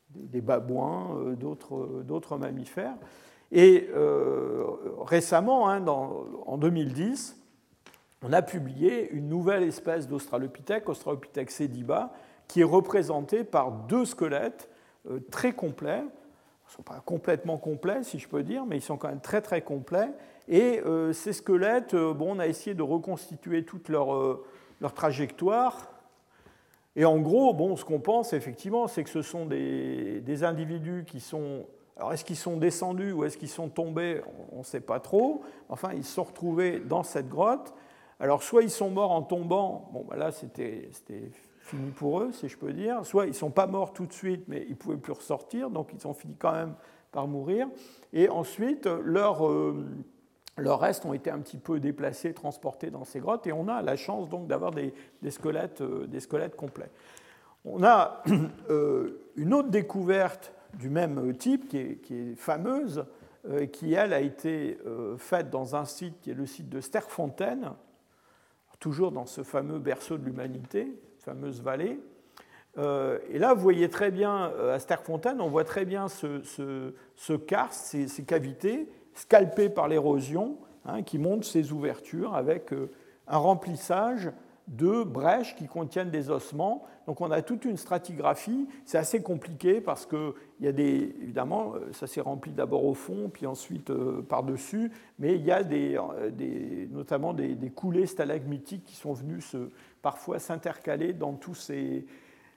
des, babouins, euh, d'autres mammifères. Et euh, récemment, hein, en 2010, on a publié une nouvelle espèce d'Australopithèque, Australopithèque sediba, qui est représentée par deux squelettes très complets. Ils ne sont pas complètement complets, si je peux dire, mais ils sont quand même très très complets. Et ces squelettes, bon, on a essayé de reconstituer leurs leur trajectoire. Et en gros, bon, ce qu'on pense effectivement, c'est que ce sont des, individus qui sont. Alors, est-ce qu'ils sont descendus ou est-ce qu'ils sont tombés? On ne sait pas trop. Enfin, ils se sont retrouvés dans cette grotte. Alors, soit ils sont morts en tombant, bon, ben là, c'était fini pour eux, si je peux dire. Soit ils ne sont pas morts tout de suite, mais ils ne pouvaient plus ressortir, donc ils ont fini quand même par mourir. Et ensuite, leur. Euh, leurs restes ont été un petit peu déplacés, transportés dans ces grottes, et on a la chance donc d'avoir des, squelettes, euh, des squelettes complets. On a euh, une autre découverte du même type, qui est, fameuse, euh, qui, elle, a été faite dans un site qui est le site de Sterfontaine, toujours dans ce fameux berceau de l'humanité, fameuse vallée. et là, vous voyez très bien, à Sterfontaine, on voit très bien ce, ce, karst, ces, cavités, scalpé par l'érosion, hein, qui montre ces ouvertures avec euh, un remplissage de brèches qui contiennent des ossements. Donc on a toute une stratigraphie. C'est assez compliqué parce que il y a des, évidemment, euh, ça s'est rempli d'abord au fond, puis ensuite euh, par-dessus, mais il y a des, notamment des, coulées stalagmitiques qui sont venues se, parfois s'intercaler dans tous ces,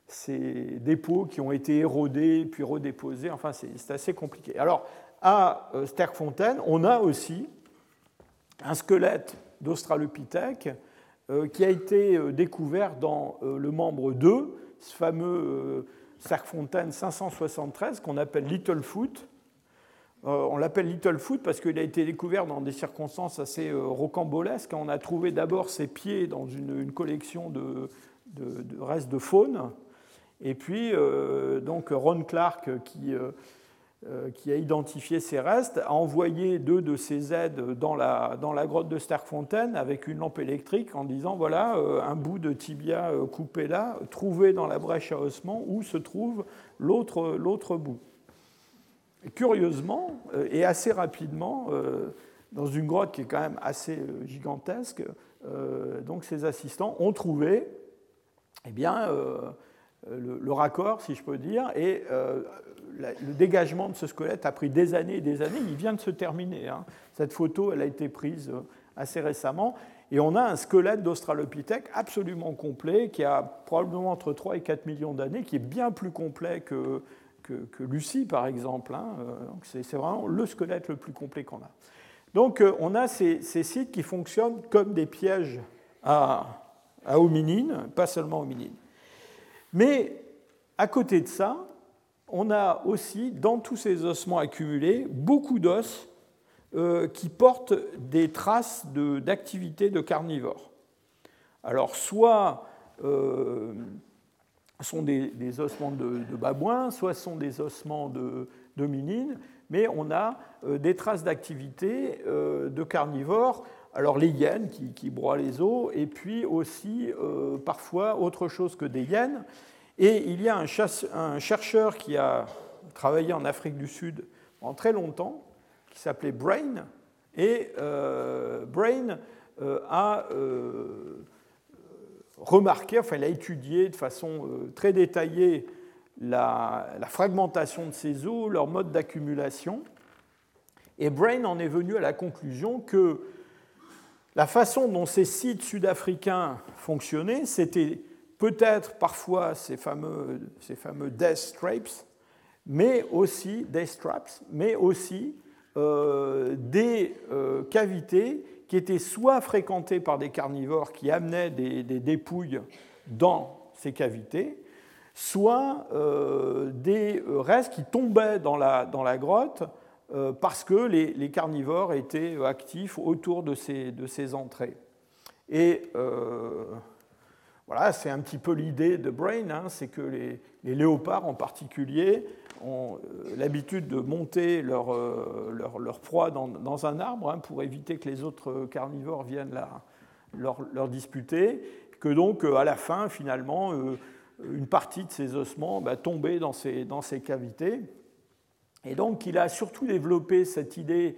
ces, dépôts qui ont été érodés puis redéposés. Enfin, c'est assez compliqué. Alors, à euh, Sterkfontein, on a aussi un squelette d'Australopithèque euh, qui a été euh, découvert dans le membre 2, ce fameux Sterkfontein 573 qu'on appelle Littlefoot. On l'appelle Littlefoot parce qu'il a été découvert dans des circonstances assez rocambolesques. On a trouvé d'abord ses pieds dans une, collection de, restes de faune. Et puis, donc, Ron Clark, qui euh, qui a identifié ces restes, a envoyé deux de ses aides dans la, dans la grotte de Sterkfontein avec une lampe électrique en disant voilà, euh, un bout de tibia euh, coupé là, trouvé dans la brèche à ossement, où se trouve l'autre bout. curieusement, et assez rapidement, dans une grotte qui est quand même assez gigantesque, donc ces assistants ont trouvé eh bien, le, raccord, si je peux dire, et le dégagement de ce squelette a pris des années et des années. Il vient de se terminer. Hein. Cette photo, elle a été prise euh, assez récemment. Et on a un squelette d'Australopithèque absolument complet, qui a probablement entre 3 et 4 millions d'années, qui est bien plus complet que, que, Lucie, par exemple. Hein. Euh, c'est vraiment le squelette le plus complet qu'on a. Donc euh, on a ces, sites qui fonctionnent comme des pièges à, à hominines, pas seulement hominines. Mais à côté de ça, on a aussi, dans tous ces ossements accumulés, beaucoup d'os euh, qui portent des traces d'activité de, carnivores. Alors, soit euh, sont des, ossements de, babouins, soit sont des ossements de d'hominines, mais on a euh, des traces d'activité de carnivores. Alors les hyènes qui, broient les os, et puis aussi parfois autre chose que des hyènes. Et il y a un, chercheur qui a travaillé en Afrique du Sud pendant très longtemps, qui s'appelait Brain, et euh, Brain euh, a euh, remarqué, enfin il a étudié de façon très détaillée la, la, fragmentation de ces eaux, leur mode d'accumulation, et Brain en est venu à la conclusion que la façon dont ces sites sud-africains fonctionnaient, c'était peut-être parfois ces fameux, ces fameux death straps, mais aussi straps, mais aussi euh, des euh, cavités qui étaient soit fréquentées par des carnivores qui amenaient des, dépouilles dans ces cavités, soit des restes qui tombaient dans la, dans la grotte parce que les, carnivores étaient actifs autour de ces, de ces entrées. Et voilà, c'est un petit peu l'idée de Brain, hein, c'est que les, léopards en particulier ont euh, l'habitude de monter leur, euh, leur, proie dans, un arbre hein, pour éviter que les autres carnivores viennent leur, disputer, que donc euh, à la fin, finalement, une partie de ces ossements bah, tombait dans ces, dans ces cavités. Et donc il a surtout développé cette idée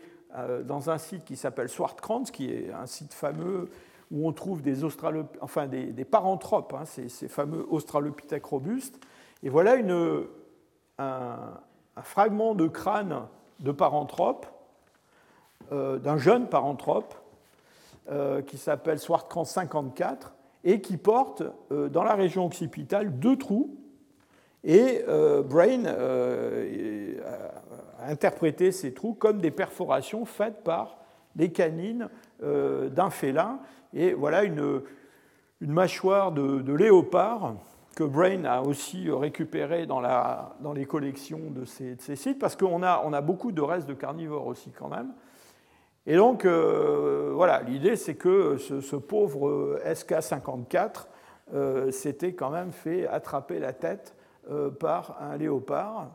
dans un site qui s'appelle Swartkrantz, qui est un site fameux où on trouve des, enfin des, paranthropes, hein, ces, fameux australopithèques robustes. Et voilà un, fragment de crâne de paranthrope, euh, d'un jeune paranthrope, euh, qui s'appelle Swartkrans 54, et qui porte euh, dans la région occipitale deux trous. Et Brain a interprété ces trous comme des perforations faites par des canines d'un félin et voilà une, une mâchoire de, léopard que Brain a aussi récupéré dans, la, dans les collections de ces, sites, parce qu'on a, on a beaucoup de restes de carnivores aussi quand même. Et donc, euh, voilà, l'idée c'est que ce, pauvre SK-54 euh, s'était quand même fait attraper la tête euh, par un léopard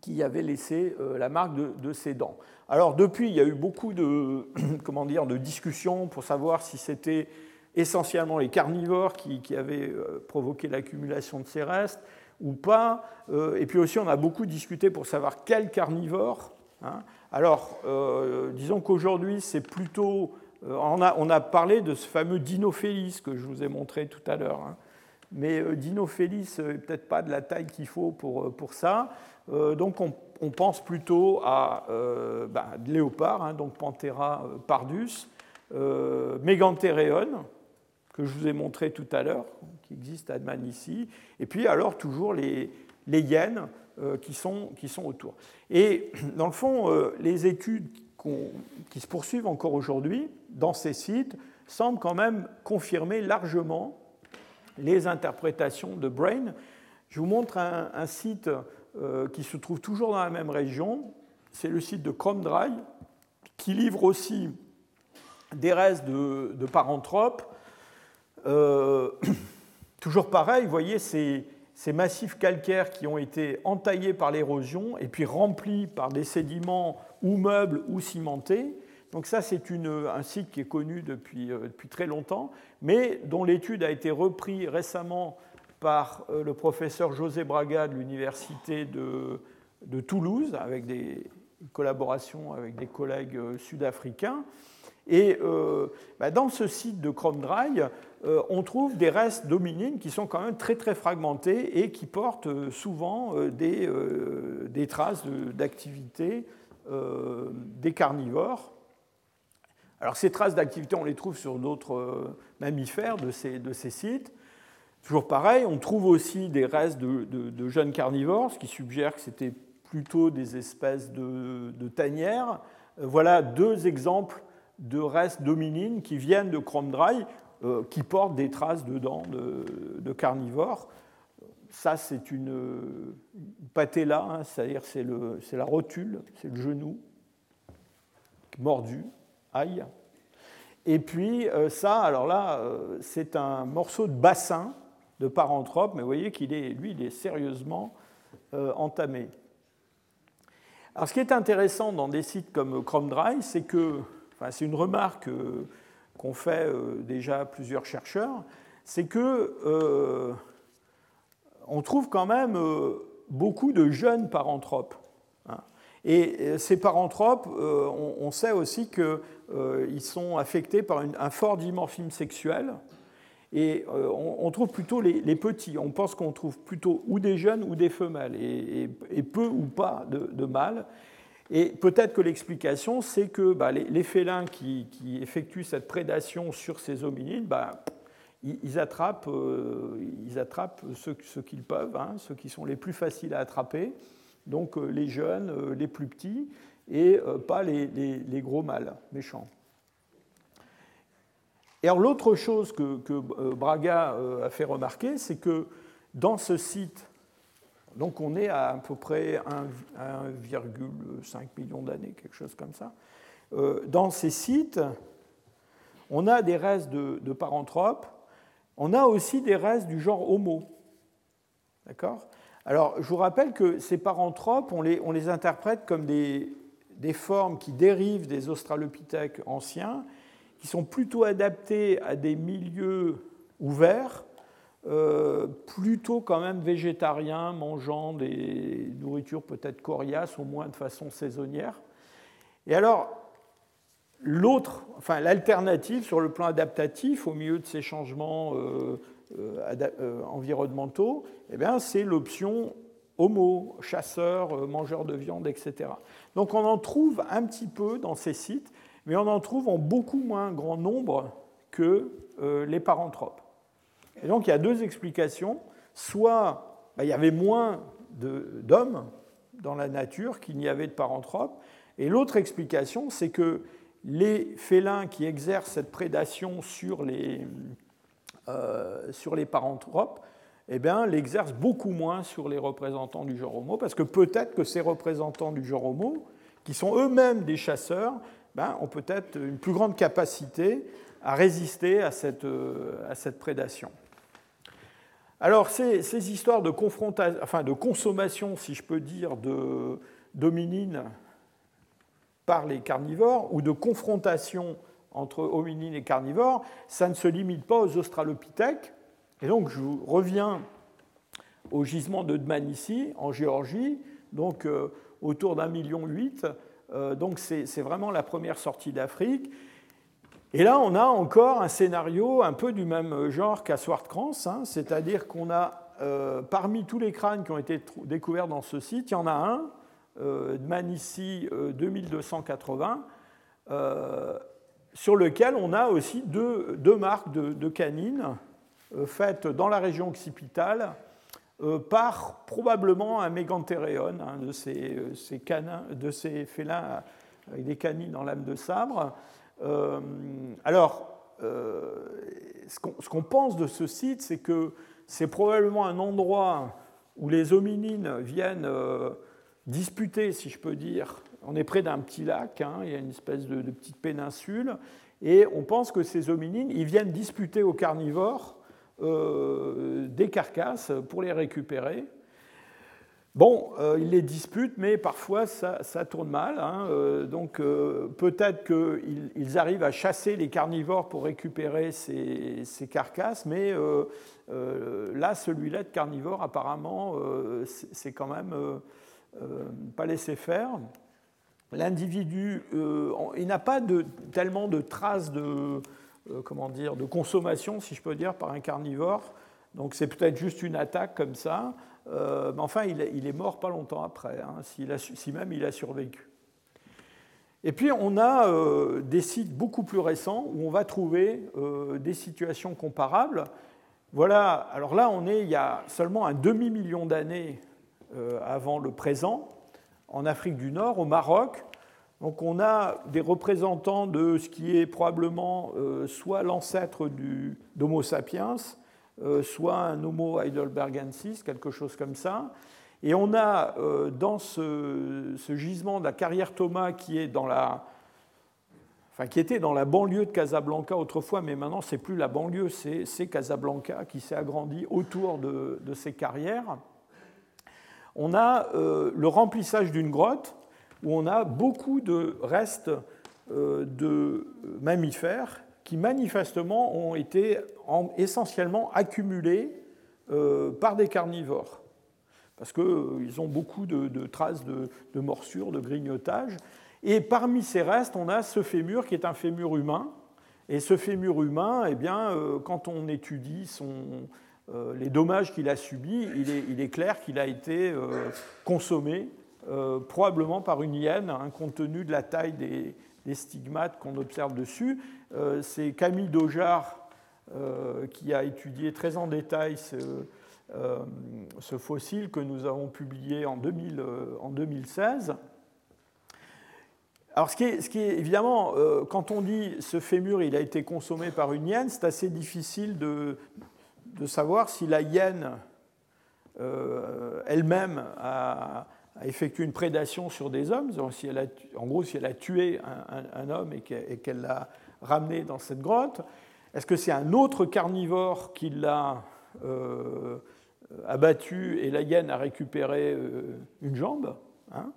qui avait laissé la marque de, ses dents. Alors depuis, il y a eu beaucoup de, comment dire, de discussions pour savoir si c'était essentiellement les carnivores qui, avaient euh, provoqué l'accumulation de ces restes ou pas. Euh, et puis aussi, on a beaucoup discuté pour savoir quel carnivore. Hein. Alors, euh, disons qu'aujourd'hui, c'est plutôt... On a, on a, parlé de ce fameux Dinophélis que je vous ai montré tout à l'heure. Hein. Mais Dinophélis n'est peut-être pas de la taille qu'il faut pour, pour ça. Donc on pense plutôt à euh, bah, léopard, hein, donc Panthera euh, pardus, euh, que je vous ai montré tout à l'heure, qui existe à Man ici, et puis alors toujours les, les hyènes euh, qui, sont, qui sont autour. Et dans le fond, les études qui se poursuivent encore aujourd'hui dans ces sites semblent quand même confirmer largement les interprétations de Brain. Je vous montre un, site euh, qui se trouve toujours dans la même région. C'est le site de Cromdry, qui livre aussi des restes de, paranthropes. Euh, toujours pareil, vous voyez ces, massifs calcaires qui ont été entaillés par l'érosion et puis remplis par des sédiments ou meubles ou cimentés. Donc ça, c'est un site qui est connu depuis, euh, depuis très longtemps, mais dont l'étude a été reprise récemment par euh, le professeur José Braga de l'université de, Toulouse, avec des collaborations avec des collègues euh, sud-africains. Et bah, dans ce site de Chrome Dry, on trouve des restes d'hominines qui sont quand même très très fragmentés et qui portent souvent des traces d'activité des carnivores. Alors ces traces d'activité, on les trouve sur d'autres mammifères de ces, sites. Toujours pareil, on trouve aussi des restes de, jeunes carnivores, ce qui suggère que c'était plutôt des espèces de, tanières. Euh, voilà deux exemples de restes d'hominines qui viennent de Chrome euh, qui portent des traces de dents de, carnivores. Ça, c'est une, patella, hein, c'est-à-dire c'est, la rotule, c'est le genou mordu, aïe. Et puis euh, ça, alors là, c'est un morceau de bassin de paranthrope, mais vous voyez qu'il est, lui, il est sérieusement euh, entamé. Alors, ce qui est intéressant dans des sites comme Chrome Dry, c'est que, enfin, c'est une remarque euh, qu'ont fait euh, déjà plusieurs chercheurs, c'est que on trouve quand même beaucoup de jeunes paranthropes. Et ces paranthropes, on, sait aussi qu'ils sont affectés par un fort dimorphisme sexuel. Et euh, on, trouve plutôt les, petits. On pense qu'on trouve plutôt ou des jeunes ou des femelles, et, peu ou pas de, mâles. Et peut-être que l'explication, c'est que bah, les, félins qui, effectuent cette prédation sur ces hominines, bah, ils, attrapent, euh, ils attrapent ceux, qu'ils peuvent, hein, ceux qui sont les plus faciles à attraper, donc euh, les jeunes, les plus petits, et pas les, gros mâles méchants. Et alors l'autre chose que, euh, Braga euh, a fait remarquer, c'est que dans ce site, donc on est à à peu près 1,5 million d'années, quelque chose comme ça, euh, dans ces sites, on a des restes de, de paranthropes, on a aussi des restes du genre Homo. D'accord? Alors, je vous rappelle que ces paranthropes, on les, interprète comme des, formes qui dérivent des australopithèques anciens, qui sont plutôt adaptées à des milieux ouverts, euh, plutôt quand même végétariens, mangeant des nourritures peut-être coriaces, au moins de façon saisonnière. Et alors, l'autre, enfin l'alternative sur le plan adaptatif, au milieu de ces changements euh, environnementaux, eh c'est l'option homo, chasseur, mangeur de viande, etc. Donc on en trouve un petit peu dans ces sites, mais on en trouve en beaucoup moins grand nombre que les paranthropes. Et donc il y a deux explications. Soit bah, il y avait moins d'hommes dans la nature qu'il n'y avait de paranthropes. Et l'autre explication, c'est que les félins qui exercent cette prédation sur les, euh, sur les paranthropes, eh bien, l'exercent beaucoup moins sur les représentants du genre Homo, parce que peut-être que ces représentants du genre Homo, qui sont eux-mêmes des chasseurs, ben, ont peut-être une plus grande capacité à résister à cette, euh, à cette prédation. Alors, ces, histoires de, enfin, de consommation, si je peux dire, de d'hominines par les carnivores ou de confrontation entre hominines et carnivores, ça ne se limite pas aux australopithèques. Et donc, je reviens au gisement de Dmanisi, en Géorgie, donc euh, autour d'un million huit. Euh, donc, c'est vraiment la première sortie d'Afrique. Et là, on a encore un scénario un peu du même genre qu'à Swartkrans, hein, c'est-à-dire qu'on a, euh, parmi tous les crânes qui ont été découverts dans ce site, il y en a un, euh, Manici 2280, euh, euh, sur lequel on a aussi deux, marques de, canines faites dans la région occipitale par probablement un mégantéréon, hein, de, ces, canins, de ces félins avec des canines en lame de sabre. Euh, alors, euh, ce qu'on pense de ce site, c'est que c'est probablement un endroit où les hominines viennent euh, disputer, si je peux dire. On est près d'un petit lac, hein, il y a une espèce de, petite péninsule, et on pense que ces hominines, ils viennent disputer aux carnivores des carcasses pour les récupérer. Bon, euh, ils les disputent, mais parfois ça, tourne mal. Hein. Euh, donc euh, peut-être qu'ils arrivent à chasser les carnivores pour récupérer ces, carcasses, mais là, celui-là de carnivore, apparemment, c'est quand même pas laissé faire. L'individu, il n'a pas tellement de traces dire, de consommation, si je peux dire, par un carnivore. Donc c'est peut-être juste une attaque comme ça. Euh, mais enfin, il est, mort pas longtemps après, hein, si, même il a survécu. Et puis, on a euh, des sites beaucoup plus récents où on va trouver euh, des situations comparables. Voilà, alors là, on est il y a seulement un demi-million d'années avant le présent, en Afrique du Nord, au Maroc. Donc, on a des représentants de ce qui est probablement soit l'ancêtre d'Homo sapiens, euh, soit un Homo heidelbergensis, quelque chose comme ça. Et on a euh, dans ce, gisement de la carrière Thomas qui est dans la, enfin, qui était dans la banlieue de Casablanca autrefois, mais maintenant c'est plus la banlieue, c'est Casablanca qui s'est agrandi autour de, ces carrières. On a euh, le remplissage d'une grotte où on a beaucoup de restes de mammifères qui manifestement ont été essentiellement accumulés euh, par des carnivores, parce qu'ils euh, ont beaucoup de, traces de, morsures, de grignotage. Et parmi ces restes, on a ce fémur qui est un fémur humain. Et ce fémur humain, eh bien, euh, quand on étudie son, les dommages qu'il a subis, il est, clair qu'il a été consommé probablement par une hyène, hein, compte tenu de la taille des, stigmates qu'on observe dessus. Euh, c'est Camille Dojar euh, qui a étudié très en détail euh, ce, fossile que nous avons publié en, 2016. Alors, ce qui, est, évidemment, quand on dit ce fémur, il a été consommé par une hyène, c'est assez difficile de, savoir si la hyène elle-même a, effectué une prédation sur des hommes. en gros, si elle a tué un, homme et qu'elle l'a ramené dans cette grotte, est-ce que c'est un autre carnivore qui l'a abattu et la hyène a récupéré une jambe? Hein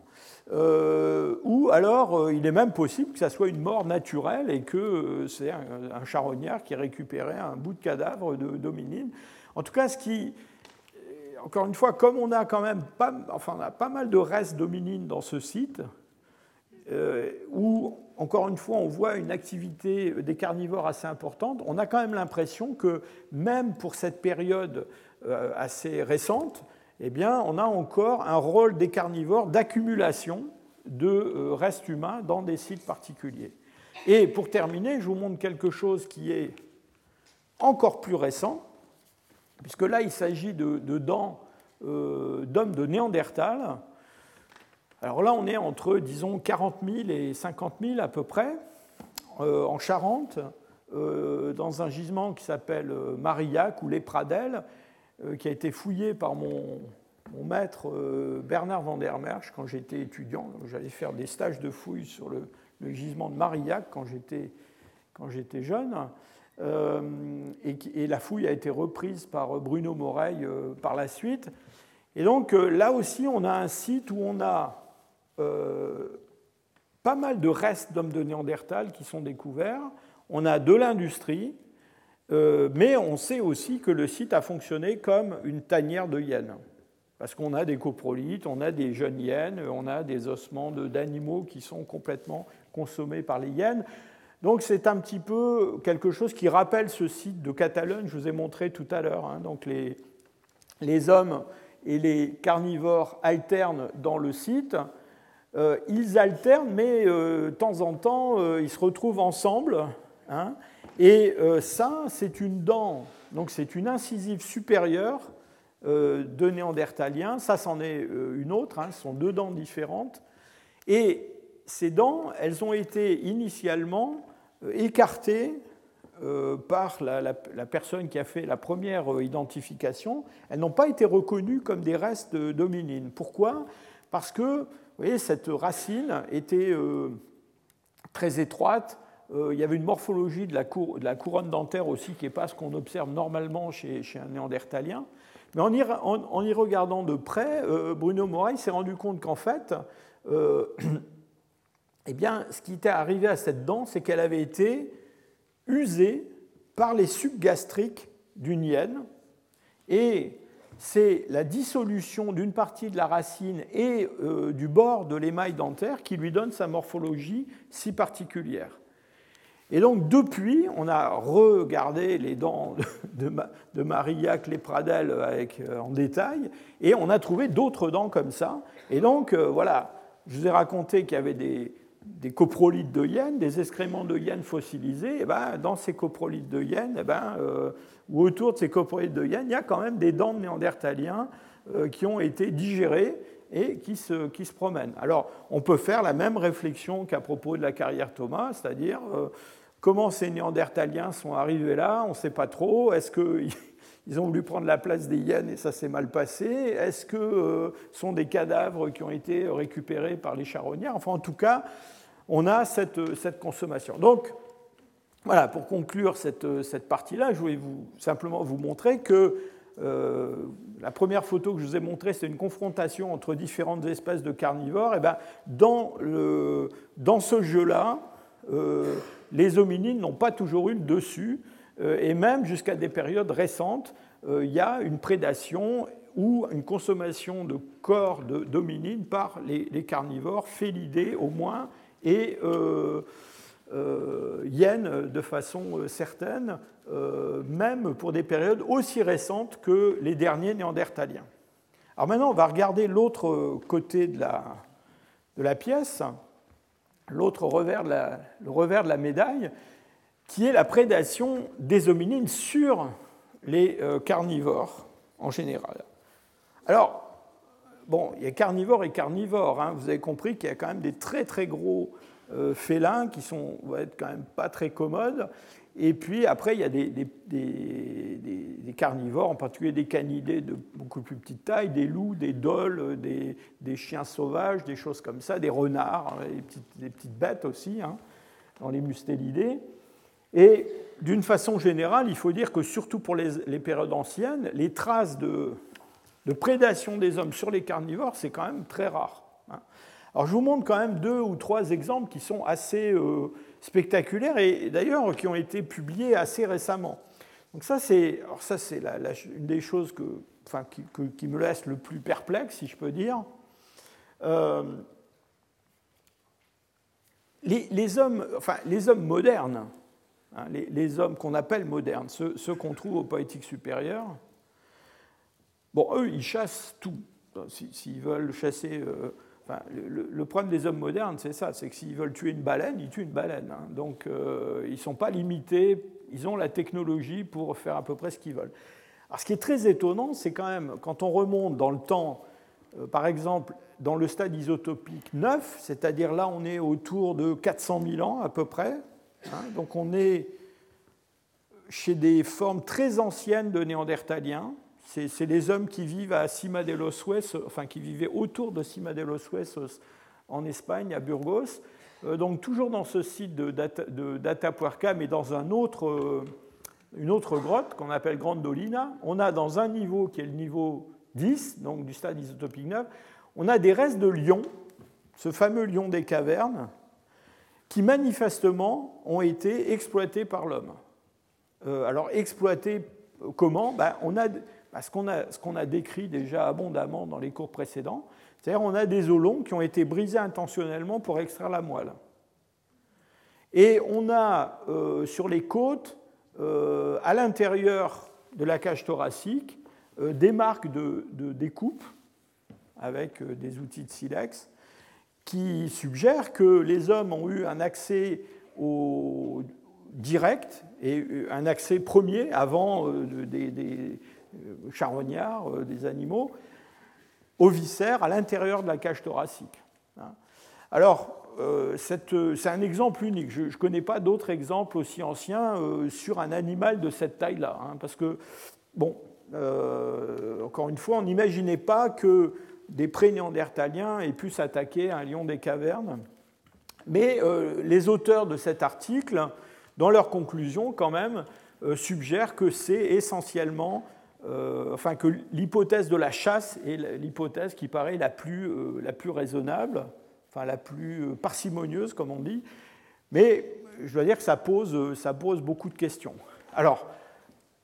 euh, ou alors euh, il est même possible que ça soit une mort naturelle et que euh, c'est un, charognard qui récupérait un bout de cadavre de d'hominine. En tout cas, ce qui, encore une fois, comme on a quand même pas, enfin, pas mal de restes d'hominines dans ce site, où, encore une fois, on voit une activité des carnivores assez importante, on a quand même l'impression que même pour cette période assez récente, eh bien, on a encore un rôle des carnivores d'accumulation de euh, restes humains dans des sites particuliers. Et pour terminer, je vous montre quelque chose qui est encore plus récent, puisque là, il s'agit de, dents euh, d'hommes de Néandertal. Alors là, on est entre, disons, 40 000 et 50 000 à peu près, euh, en Charente, dans un gisement qui s'appelle Marillac ou les Pradelles, qui a été fouillé par mon, maître euh, Bernard van der Merch quand j'étais étudiant. J'allais faire des stages de fouilles sur le, gisement de Marillac quand j'étais jeune. Euh, et, la fouille a été reprise par Bruno Moreil par la suite. Et donc là aussi, on a un site où on a pas mal de restes d'hommes de Néandertal qui sont découverts. On a de l'industrie, euh, mais on sait aussi que le site a fonctionné comme une tanière de hyènes. Parce qu'on a des coprolites, on a des jeunes hyènes, on a des ossements d'animaux qui sont complètement consommés par les hyènes. Donc c'est un petit peu quelque chose qui rappelle ce site de Catalogne, je vous ai montré tout à l'heure. Hein. Donc les, hommes et les carnivores alternent dans le site. Euh, ils alternent, mais euh, de temps en temps, ils se retrouvent ensemble. Hein. Et euh, ça, c'est une dent, donc c'est une incisive supérieure euh, de néandertalien. Ça, c'en est euh, une autre, hein, ce sont deux dents différentes. Et ces dents, elles ont été initialement écartées par la, personne qui a fait la première identification. Elles n'ont pas été reconnues comme des restes d'hominines. Pourquoi? Parce que, vous voyez, cette racine était très étroite, euh, il y avait une morphologie de la, couronne dentaire aussi qui n'est pas ce qu'on observe normalement chez, un néandertalien. Mais en y, regardant de près, euh, Bruno Moreil s'est rendu compte qu'en fait, euh, eh bien, ce qui était arrivé à cette dent, c'est qu'elle avait été usée par les sucs gastriques d'une hyène. Et c'est la dissolution d'une partie de la racine et du bord de l'émail dentaire qui lui donne sa morphologie si particulière. Et donc, depuis, on a regardé les dents de, de Marillac, les avec, euh, en détail, et on a trouvé d'autres dents comme ça. Et donc, euh, voilà, je vous ai raconté qu'il y avait des, des coprolites de hyène, des excréments de hyène fossilisés. Et ben, dans ces coprolites de hyène, et ben, euh, ou autour de ces coprolites de hyène, il y a quand même des dents de néandertaliens qui ont été digérées et qui se, promènent. Alors, on peut faire la même réflexion qu'à propos de la carrière Thomas, c'est-à-dire Comment ces Néandertaliens sont arrivés là On ne sait pas trop. Est-ce qu'ils ont voulu prendre la place des hyènes et ça s'est mal passé? Est-ce que euh, sont des cadavres qui ont été récupérés par les charognards? Enfin, en tout cas, on a cette, cette consommation. Donc, voilà, pour conclure cette, cette partie-là, je voulais simplement vous montrer que euh, la première photo que je vous ai montrée, c'est une confrontation entre différentes espèces de carnivores. Et ben, dans, ce jeu-là, euh, les hominines n'ont pas toujours eu le dessus, euh, et même jusqu'à des périodes récentes, euh, il y a une prédation ou une consommation de corps d'hominines par les, carnivores, félidés au moins, et euh, hyènes de façon certaine, même pour des périodes aussi récentes que les derniers néandertaliens. Alors maintenant, on va regarder l'autre côté de la, de la pièce l'autre revers, de la, revers de la médaille, qui est la prédation des hominines sur les euh, carnivores en général. Alors, bon, il y a carnivores et carnivores. Hein. Vous avez compris qu'il y a quand même des très très gros euh, félins qui sont, vont être quand même pas très commodes. Et puis après, il y a des, des, carnivores, en particulier des canidés de beaucoup plus petite taille, des loups, des doles, des, chiens sauvages, des choses comme ça, des renards, des petites, petites bêtes aussi, hein, dans les mustélidés. Et d'une façon générale, il faut dire que surtout pour les, périodes anciennes, les traces de, prédation des hommes sur les carnivores, c'est quand même très rare. Hein. Alors je vous montre quand même deux ou trois exemples qui sont assez euh, spectaculaires et d'ailleurs qui ont été publiés assez récemment. Donc ça c'est, ça c'est une des choses que, enfin, qui, me laisse le plus perplexe, si je peux dire. Euh, les, hommes, enfin, les hommes modernes, hein, les, hommes qu'on appelle modernes, ceux, qu'on trouve au poétique supérieur, bon, eux, ils chassent tout. S'ils veulent chasser euh, le, problème des hommes modernes, c'est ça, c'est que s'ils veulent tuer une baleine, ils tuent une baleine. Hein. Donc euh, ils ne sont pas limités, ils ont la technologie pour faire à peu près ce qu'ils veulent. Alors ce qui est très étonnant, c'est quand même, quand on remonte dans le temps, euh, par exemple, dans le stade isotopique 9, c'est-à-dire là on est autour de 400 000 ans à peu près, hein. donc on est chez des formes très anciennes de néandertaliens, c'est les hommes qui vivent à Cima de los enfin vivaient autour de Cima de los Huesos en Espagne, à Burgos. Euh, donc toujours dans ce site de, d'Atapuerca, mais dans un autre, euh, une autre grotte qu'on appelle Grande Dolina. On a dans un niveau qui est le niveau 10, donc du stade isotopique 9, on a des restes de lions, ce fameux lion des cavernes, qui manifestement ont été exploités par l'homme. Euh, alors exploités comment? Ben, ce qu'on a, décrit déjà abondamment dans les cours précédents, c'est-à-dire on a des os longs qui ont été brisés intentionnellement pour extraire la moelle. Et on a euh, sur les côtes, euh, à l'intérieur de la cage thoracique, euh, des marques de, découpe avec des outils de silex qui suggèrent que les hommes ont eu un accès au direct et un accès premier avant des, charognards, euh, des animaux, aux viscères à l'intérieur de la cage thoracique. Hein. Alors, euh, c'est un exemple unique. Je ne connais pas d'autres exemples aussi anciens sur un animal de cette taille-là. Hein, parce que, bon, encore une fois, on n'imaginait pas que des pré-néandertaliens aient pu s'attaquer à un lion des cavernes. Mais les auteurs de cet article, dans leur conclusion, quand même, suggèrent que c'est essentiellement euh, enfin que l'hypothèse de la chasse est l'hypothèse qui paraît la plus, euh, la plus raisonnable, enfin la plus euh, parcimonieuse, comme on dit. Mais je dois dire que ça pose, ça pose beaucoup de questions. Alors,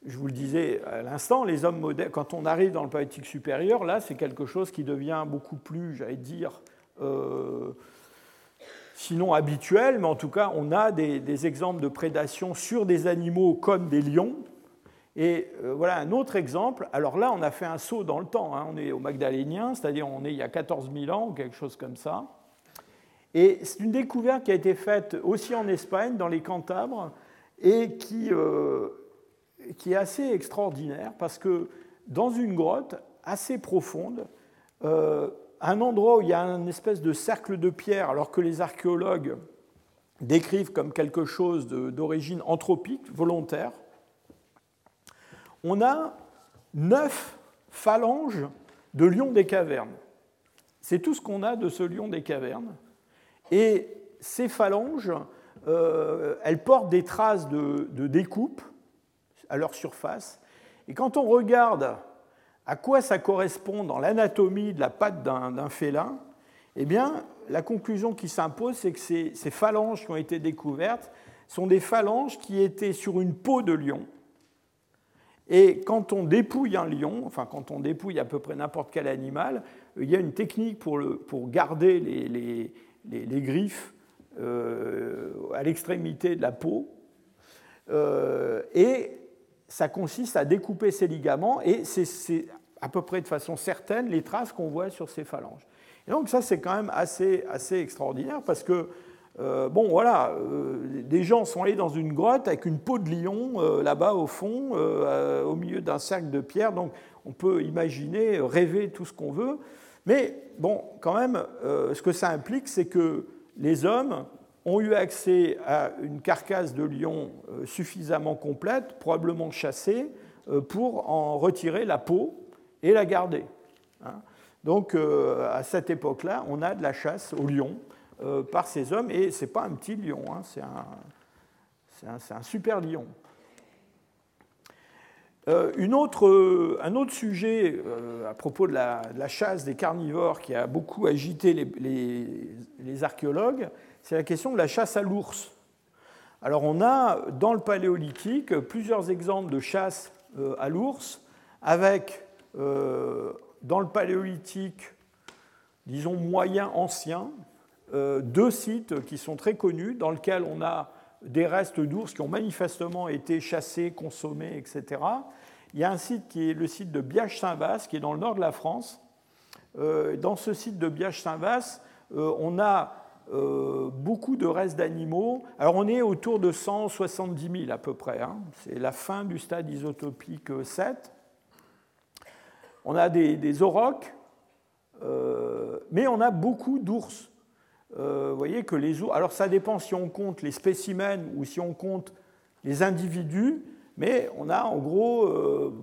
je vous le disais à l'instant, les hommes modernes, quand on arrive dans le politique supérieur, là, c'est quelque chose qui devient beaucoup plus, j'allais dire, sinon habituel, mais en tout cas, on a des, exemples de prédation sur des animaux comme des lions, et euh, voilà un autre exemple. Alors là, on a fait un saut dans le temps. Hein. On est au Magdalénien, c'est-à-dire on est il y a 14 000 ans ou quelque chose comme ça. Et c'est une découverte qui a été faite aussi en Espagne, dans les Cantabres, et qui, euh, est assez extraordinaire parce que dans une grotte assez profonde, euh, un endroit où il y a une espèce de cercle de pierre, alors que les archéologues décrivent comme quelque chose d'origine anthropique, volontaire, on a neuf phalanges de lion des cavernes. C'est tout ce qu'on a de ce lion des cavernes. Et ces phalanges, euh, elles portent des traces de, découpe à leur surface. Et quand on regarde à quoi ça correspond dans l'anatomie de la patte d'un félin, eh bien, la conclusion qui s'impose, c'est que ces, ces, phalanges qui ont été découvertes sont des phalanges qui étaient sur une peau de lion, et quand on dépouille un lion, enfin quand on dépouille à peu près n'importe quel animal, il y a une technique pour, pour garder les, les, les, griffes euh, à l'extrémité de la peau. Euh, et ça consiste à découper ces ligaments et c'est à peu près de façon certaine les traces qu'on voit sur ces phalanges. Et donc ça c'est quand même assez, assez extraordinaire parce que euh, bon, voilà, euh, des gens sont allés dans une grotte avec une peau de lion euh, là-bas au fond, au milieu d'un cercle de pierre. Donc, on peut imaginer, rêver tout ce qu'on veut. Mais bon, quand même, ce que ça implique, c'est que les hommes ont eu accès à une carcasse de lion suffisamment complète, probablement chassée, pour en retirer la peau et la garder. Hein. Donc à cette époque-là, on a de la chasse au lion par ces hommes, et ce n'est pas un petit lion, hein, c'est un, un, super lion. Euh, une autre, un autre sujet euh, à propos de la, chasse des carnivores qui a beaucoup agité les, archéologues, c'est la question de la chasse à l'ours. Alors on a dans le paléolithique plusieurs exemples de chasse euh, à l'ours avec dans le paléolithique, disons moyen ancien, deux sites qui sont très connus dans lesquels on a des restes d'ours qui ont manifestement été chassés, consommés, etc. Il y a un site qui est le site de Biache-Saint-Vaast, qui est dans le nord de la France. Euh, dans ce site de Biache-Saint-Vaast, euh, on a euh, beaucoup de restes d'animaux. Alors on est autour de 170 000 à peu près. Hein. C'est la fin du stade isotopique 7. On a des, des aurochs, mais on a beaucoup d'ours. Euh, voyez que les ours. Alors ça dépend si on compte les spécimens ou si on compte les individus, mais on a en gros euh,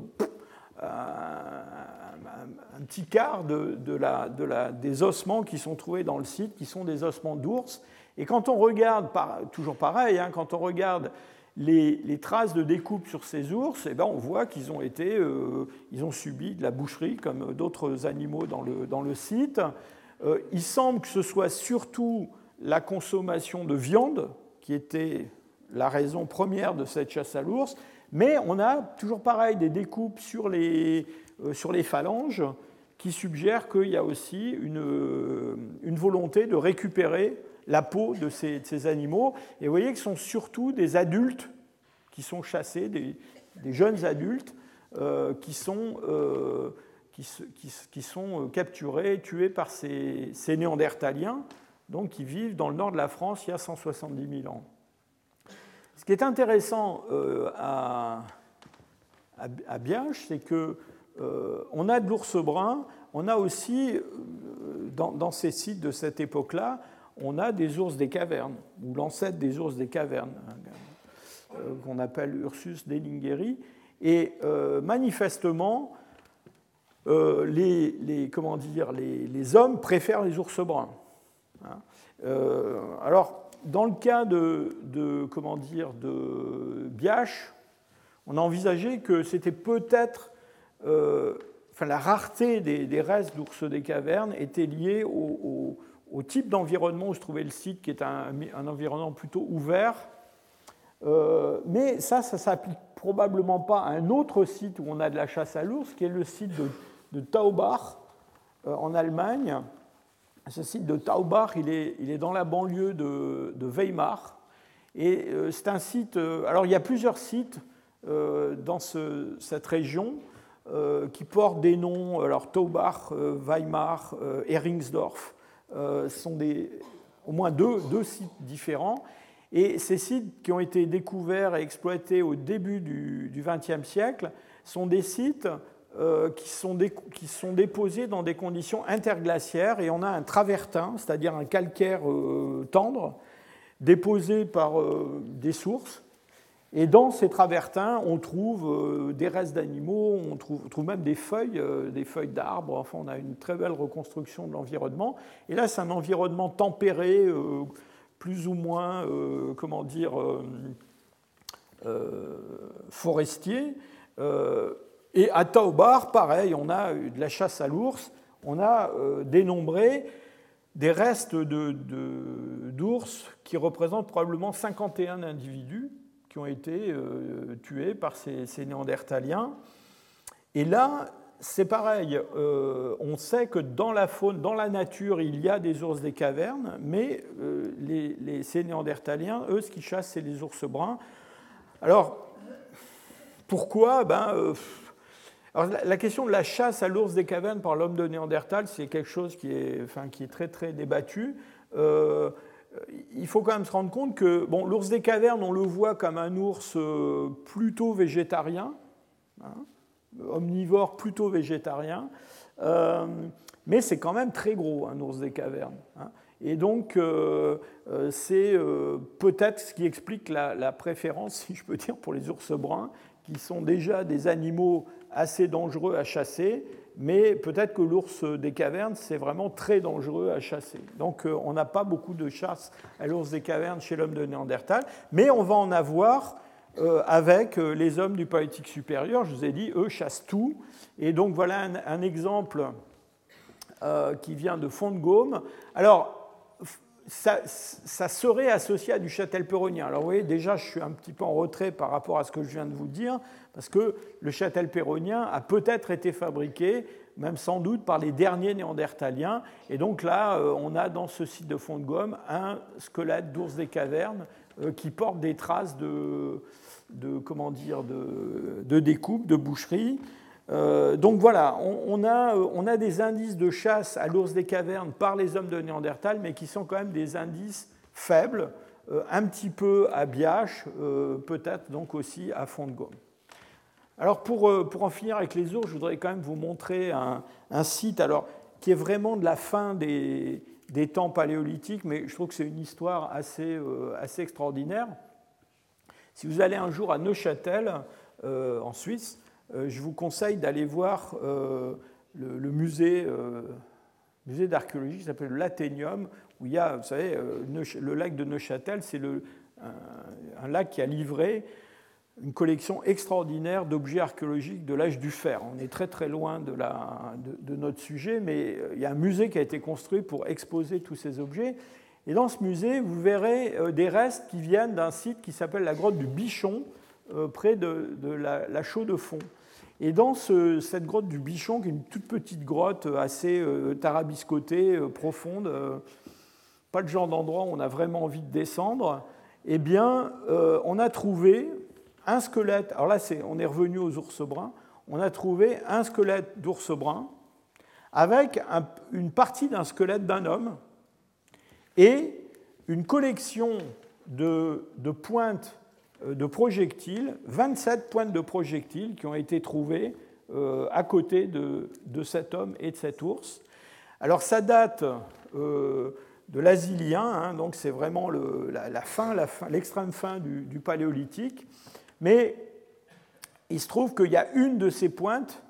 un, petit quart de, la, de la, des ossements qui sont trouvés dans le site, qui sont des ossements d'ours. Et quand on regarde, toujours pareil, hein, quand on regarde les, traces de découpe sur ces ours, eh ben on voit qu'ils ont euh, ont subi de la boucherie comme d'autres animaux dans le, dans le site. Euh, il semble que ce soit surtout la consommation de viande qui était la raison première de cette chasse à l'ours, mais on a toujours pareil des découpes sur les, euh, sur les phalanges qui suggèrent qu'il y a aussi une, une, volonté de récupérer la peau de ces, animaux. Et vous voyez que ce sont surtout des adultes qui sont chassés, des, jeunes adultes euh, qui sont qui, sont euh, capturés, tués par ces, néandertaliens, donc qui vivent dans le nord de la France il y a 170 000 ans. Ce qui est intéressant euh, à, à, c'est que euh, on a de l'ours brun, on a aussi, dans, ces sites de cette époque-là, on a des ours des cavernes, ou l'ancêtre des ours des cavernes, hein, qu'on appelle Ursus delingeri. Et manifestement, euh, les, comment dire, les, hommes préfèrent les ours bruns. Hein. Euh, alors, dans le cas de, comment dire, de Biache, on a envisagé que c'était peut-être, euh, enfin, la rareté des, restes d'ours des cavernes était liée au, type d'environnement où se trouvait le site, qui est un, environnement plutôt ouvert. mais ça, ça s'applique probablement pas à un autre site où on a de la chasse à l'ours, qui est le site de de Taubach euh, en Allemagne. Ce site de Taubach, il est, il est dans la banlieue de, Weimar. Et euh, c'est un site. Euh, alors, il y a plusieurs sites dans cette région qui portent des noms. Alors, Taubach, Weimar, Heringsdorf sont des, au moins deux, deux sites différents. Et ces sites qui ont été découverts et exploités au début du XXe siècle sont des sites euh, qui, sont qui, sont déposés dans des conditions interglaciaires et on a un travertin, c'est-à-dire un calcaire euh, tendre, déposé par euh, des sources. Et dans ces travertins, on trouve des restes d'animaux, on trouve, trouve, même des feuilles, des feuilles d'arbres. Enfin, on a une très belle reconstruction de l'environnement. Et là, c'est un environnement tempéré, plus ou moins, comment dire, forestier. Et à Taubar, pareil, on a de la chasse à l'ours, on a euh, dénombré des restes d'ours qui représentent probablement 51 individus qui ont été euh, tués par ces, néandertaliens. Et là, c'est pareil, euh, on sait que dans la faune, dans la nature, il y a des ours des cavernes, mais les, ces néandertaliens, eux, ce qu'ils chassent, c'est les ours bruns. Alors, pourquoi? Ben, alors, la question de la chasse à l'ours des cavernes par l'homme de Néandertal, c'est quelque chose qui est, enfin, qui est très très débattu. Euh, il faut quand même se rendre compte que bon, l'ours des cavernes, on le voit comme un ours euh, plutôt végétarien, hein, omnivore plutôt végétarien, euh, mais c'est quand même très gros, un ours des cavernes. Hein. Et donc, c'est peut-être ce qui explique la, la, préférence, si je peux dire, pour les ours bruns, qui sont déjà des animaux assez dangereux à chasser, mais peut-être que l'ours des cavernes, c'est vraiment très dangereux à chasser. Donc euh, on n'a pas beaucoup de chasse à l'ours des cavernes chez l'homme de Néandertal, mais on va en avoir euh, avec euh, les hommes du Paléolithique supérieur. Je vous ai dit, eux chassent tout. Et donc voilà un, exemple qui vient de Font-de-Gaume. Alors, ça, serait associé à du châtel-péronien. Alors vous voyez, déjà, je suis un petit peu en retrait par rapport à ce que je viens de vous dire, parce que le châtel-péronien a peut-être été fabriqué, même sans doute, par les derniers néandertaliens. Et donc là, euh, on a dans ce site de fond de gomme un squelette d'ours des cavernes euh, qui porte des traces de, comment dire, de découpe, de boucherie. Euh, donc voilà, on, a, on, a, des indices de chasse à l'ours des cavernes par les hommes de Néandertal, mais qui sont quand même des indices faibles, euh, un petit peu à Biache, euh, peut-être donc aussi à Fond de Gomme. Alors pour, pour, en finir avec les ours, je voudrais quand même vous montrer un, site alors, qui est vraiment de la fin des, des temps paléolithiques, mais je trouve que c'est une histoire assez, assez extraordinaire. Si vous allez un jour à Neuchâtel, en Suisse, euh, je vous conseille d'aller voir euh, le, musée, euh, musée d'archéologie qui s'appelle l'Athénium, où il y a, vous savez, le lac de Neuchâtel, c'est un, lac qui a livré une collection extraordinaire d'objets archéologiques de l'âge du fer. On est très très loin de, notre sujet, mais il y a un musée qui a été construit pour exposer tous ces objets. Et dans ce musée, vous verrez des restes qui viennent d'un site qui s'appelle la grotte du Bichon, près de, la, la Chaux de Fonds. Et dans cette grotte du Bichon, qui est une toute petite grotte assez euh, tarabiscotée, euh, profonde, euh, pas le genre d'endroit où on a vraiment envie de descendre, eh bien, on a trouvé un squelette. Alors là, on est revenu aux ours bruns. On a trouvé un squelette d'ours brun avec une partie d'un squelette d'un homme et une collection de, de pointes euh, de projectiles, 27 pointes de projectiles qui ont été trouvées euh, à côté de, cet homme et de cet ours. Alors ça date euh, de l'asilien, hein, donc c'est vraiment la, fin, l'extrême fin, du, paléolithique, mais il se trouve qu'il y a une de ces pointes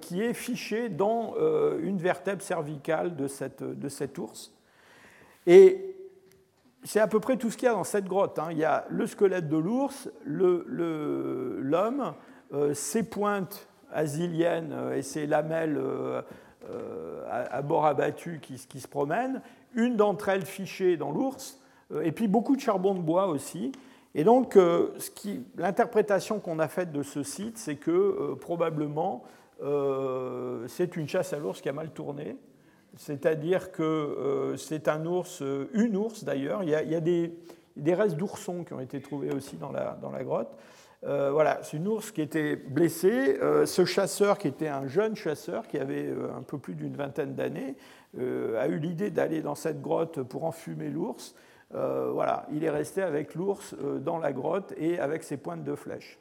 qui est fichée dans une vertèbre cervicale de, cette, de cet ours. Et c'est à peu près tout ce qu'il y a dans cette grotte. Hein. Il y a le squelette de l'ours, l'homme, euh, ses pointes asiliennes euh, et ses lamelles euh, à, bord abattu qui, qui, se promènent, une d'entre elles fichée dans l'ours, et puis beaucoup de charbon de bois aussi. Et donc, l'interprétation qu'on a faite de ce site, c'est que probablement c'est une chasse à l'ours qui a mal tourné c'est-à-dire que euh, c'est un ours, euh, une ours d'ailleurs. Il, y a, des, restes d'oursons qui ont été trouvés aussi dans la, grotte. Euh, voilà, c'est une ours qui était blessée. ce chasseur, qui était un jeune chasseur, qui avait un peu plus d'une vingtaine d'années, a eu l'idée d'aller dans cette grotte pour enfumer l'ours. voilà, il est resté avec l'ours dans la grotte et avec ses pointes de flèche.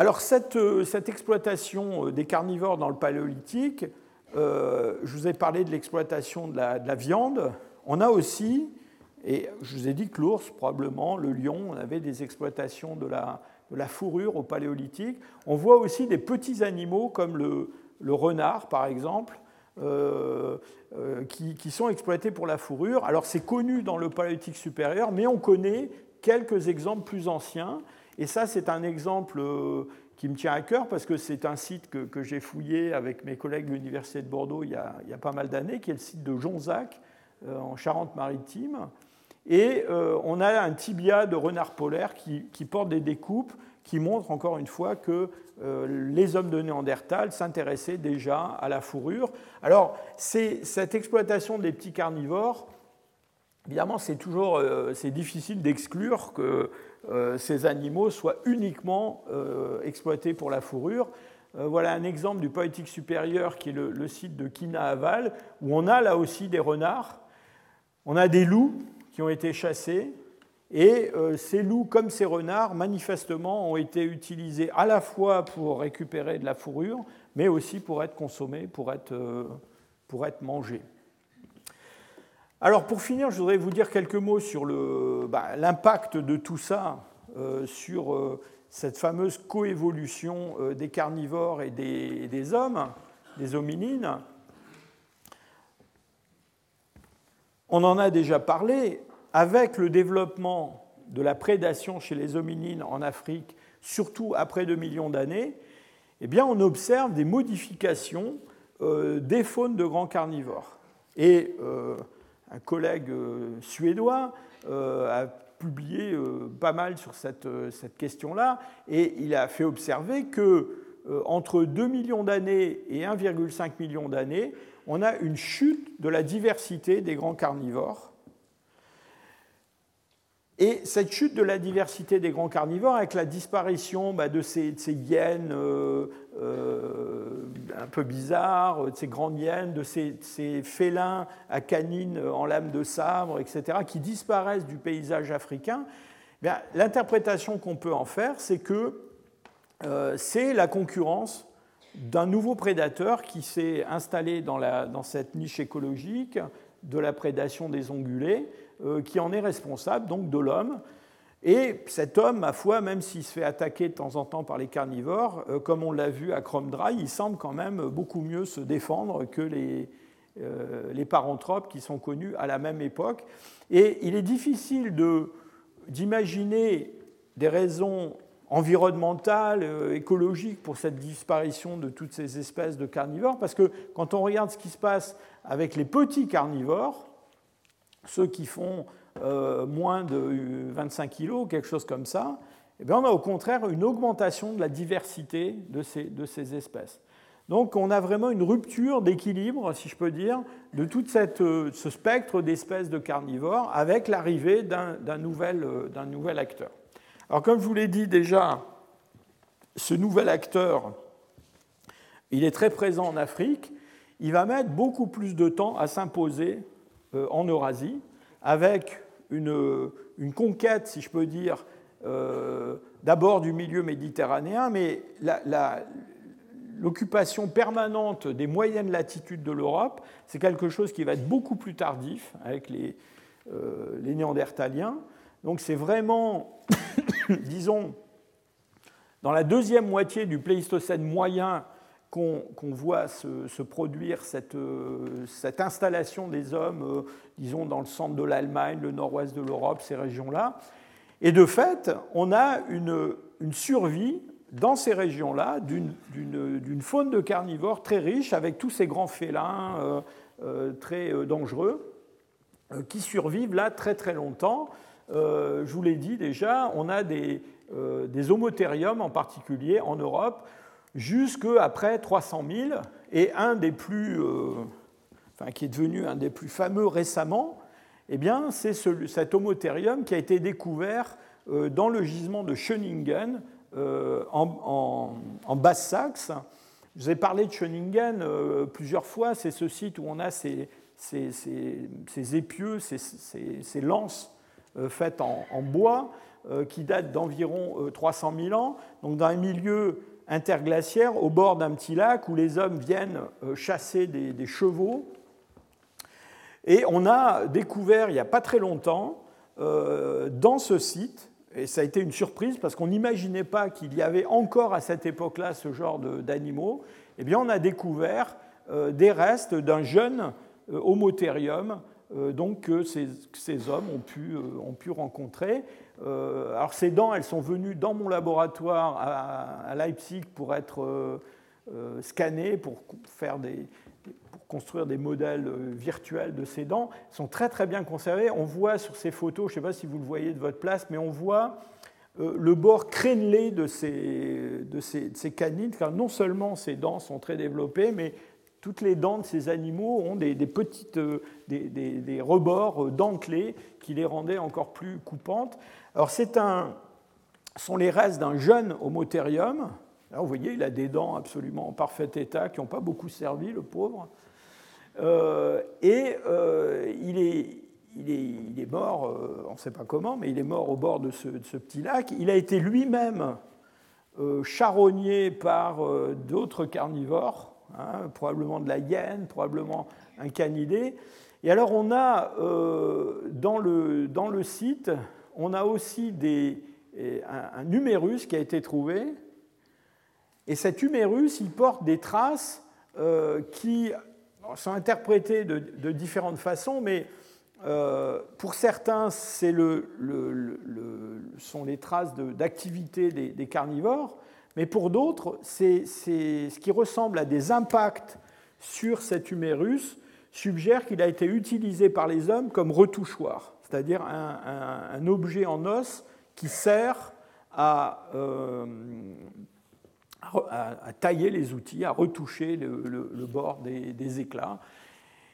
Alors euh, cette, exploitation euh, des carnivores dans le paléolithique, euh, je vous ai parlé de l'exploitation de, la, viande. On a aussi, et je vous ai dit que l'ours, probablement, le lion, on avait des exploitations de la, fourrure au paléolithique. On voit aussi des petits animaux comme le, renard, par exemple, qui, sont exploités pour la fourrure. Alors c'est connu dans le paléolithique supérieur, mais on connaît quelques exemples plus anciens. Et ça, c'est un exemple euh, qui me tient à cœur parce que c'est un site que, j'ai fouillé avec mes collègues de l'Université de Bordeaux il y a, pas mal d'années, qui est le site de Jonzac, euh, en Charente-Maritime. Et euh, on a un tibia de renard polaire qui, porte des découpes qui montrent encore une fois que les hommes de Néandertal s'intéressaient déjà à la fourrure. Alors, cette exploitation des petits carnivores, évidemment, c'est toujours c'est difficile d'exclure que euh, ces animaux soient uniquement euh, exploités pour la fourrure. Euh, voilà un exemple du poétique supérieur qui est le, site de Kina-Aval, où on a là aussi des renards, on a des loups qui ont été chassés, et ces loups, comme ces renards, manifestement ont été utilisés à la fois pour récupérer de la fourrure, mais aussi pour être consommés, pour être, pour être mangés. Alors pour finir, je voudrais vous dire quelques mots sur bah, l'impact de tout ça sur cette fameuse coévolution des carnivores et des, hommes, des hominines. On en a déjà parlé, avec le développement de la prédation chez les hominines en Afrique, surtout après 2 millions d'années, eh bien, on observe des modifications euh, des faunes de grands carnivores. Et euh, un collègue euh, suédois a publié pas mal sur cette, cette question-là, et il a fait observer que entre 2 millions d'années et 1,5 million d'années, on a une chute de la diversité des grands carnivores. Et cette chute de la diversité des grands carnivores, avec la disparition bah, de, ces, hyènes euh, euh, un peu bizarres, de ces grandes hyènes, de ces, félins à canines en lame de sabre, etc., qui disparaissent du paysage africain, eh l'interprétation qu'on peut en faire, c'est que euh, c'est la concurrence d'un nouveau prédateur qui s'est installé dans, cette niche écologique de la prédation des ongulés, euh, qui en est responsable, donc de l'homme. Et cet homme, ma foi, même s'il se fait attaquer de temps en temps par les carnivores, euh, comme on l'a vu à Dry, il semble quand même beaucoup mieux se défendre que les, euh, les paranthropes qui sont connus à la même époque. Et il est difficile d'imaginer des raisons environnementale, euh, écologique pour cette disparition de toutes ces espèces de carnivores, parce que quand on regarde ce qui se passe avec les petits carnivores, ceux qui font euh, moins de 25 kg, quelque chose comme ça, eh bien on a au contraire une augmentation de la diversité de ces, espèces. Donc on a vraiment une rupture d'équilibre, si je peux dire, de tout euh, ce spectre d'espèces de carnivores avec l'arrivée d'un nouvel acteur. Alors comme je vous l'ai dit déjà, ce nouvel acteur, il est très présent en Afrique. Il va mettre beaucoup plus de temps à s'imposer euh, en Eurasie, avec une, conquête, si je peux dire, euh, d'abord du milieu méditerranéen, mais l'occupation permanente des moyennes latitudes de l'Europe, c'est quelque chose qui va être beaucoup plus tardif avec les, euh, les Néandertaliens. Donc c'est vraiment, disons, dans la deuxième moitié du Pléistocène moyen qu'on voit se, produire cette, euh, cette, installation des hommes, euh, disons, dans le centre de l'Allemagne, le nord-ouest de l'Europe, ces régions-là. Et de fait, on a une, une survie dans ces régions-là d'une faune de carnivores très riche, avec tous ces grands félins euh, très dangereux, qui survivent là très très longtemps. Euh, je vous l'ai dit déjà, on a des, euh, homothériums en particulier en Europe jusqu'après 300 000. Et un des plus, euh, enfin, qui est devenu un des plus fameux récemment, eh bien, c'est cet homothérium qui a été découvert dans le gisement de Schöningen en, en, Basse-Saxe. Je vous ai parlé de Schöningen plusieurs fois. C'est ce site où on a ces, épieux, ces, lances euh, faite en, bois euh, qui date d'environ 300 euh, 000 ans, donc dans un milieu interglaciaire au bord d'un petit lac où les hommes viennent chasser des, chevaux. Et on a découvert il n'y a pas très longtemps dans ce site, et ça a été une surprise parce qu'on n'imaginait pas qu'il y avait encore à cette époque-là ce genre d'animaux, eh bien on a découvert des restes d'un jeune homothérium euh, donc que ces, hommes ont pu, euh, rencontrer. Euh, alors ces dents, elles sont venues dans mon laboratoire à, Leipzig pour être scannées, pour, faire des, pour construire des modèles virtuels de ces dents. Elles sont très très bien conservées. On voit sur ces photos, je ne sais pas si vous le voyez de votre place, mais on voit le bord crénelé de ces, de ces, de ces canines, car non seulement ces dents sont très développées, mais toutes les dents de ces animaux ont des, petites, euh, des, rebords euh, dentelés qui les rendaient encore plus coupantes. Alors, c'est un, sont les restes d'un jeune homothérium. Là, vous voyez, il a des dents absolument en parfait état qui n'ont pas beaucoup servi, le pauvre. Euh, et il, est, il, est, il, est, mort, on ne sait pas comment, mais il est mort au bord de ce, de ce petit lac. Il a été lui-même charogné par d'autres carnivores hein, probablement de la hyène, probablement un canidé. Et alors on a dans, le, dans, le, site, on a aussi des, un, un humérus qui a été trouvé. Et cet humérus, il porte des traces qui sont interprétées de, différentes façons, mais euh, pour certains, c'est le, sont les traces d'activité des, carnivores, mais pour d'autres, ce qui ressemble à des impacts sur cet humérus suggère qu'il a été utilisé par les hommes comme retouchoir, c'est-à-dire un, objet en os qui sert euh, à, tailler les outils, à retoucher le, bord des éclats.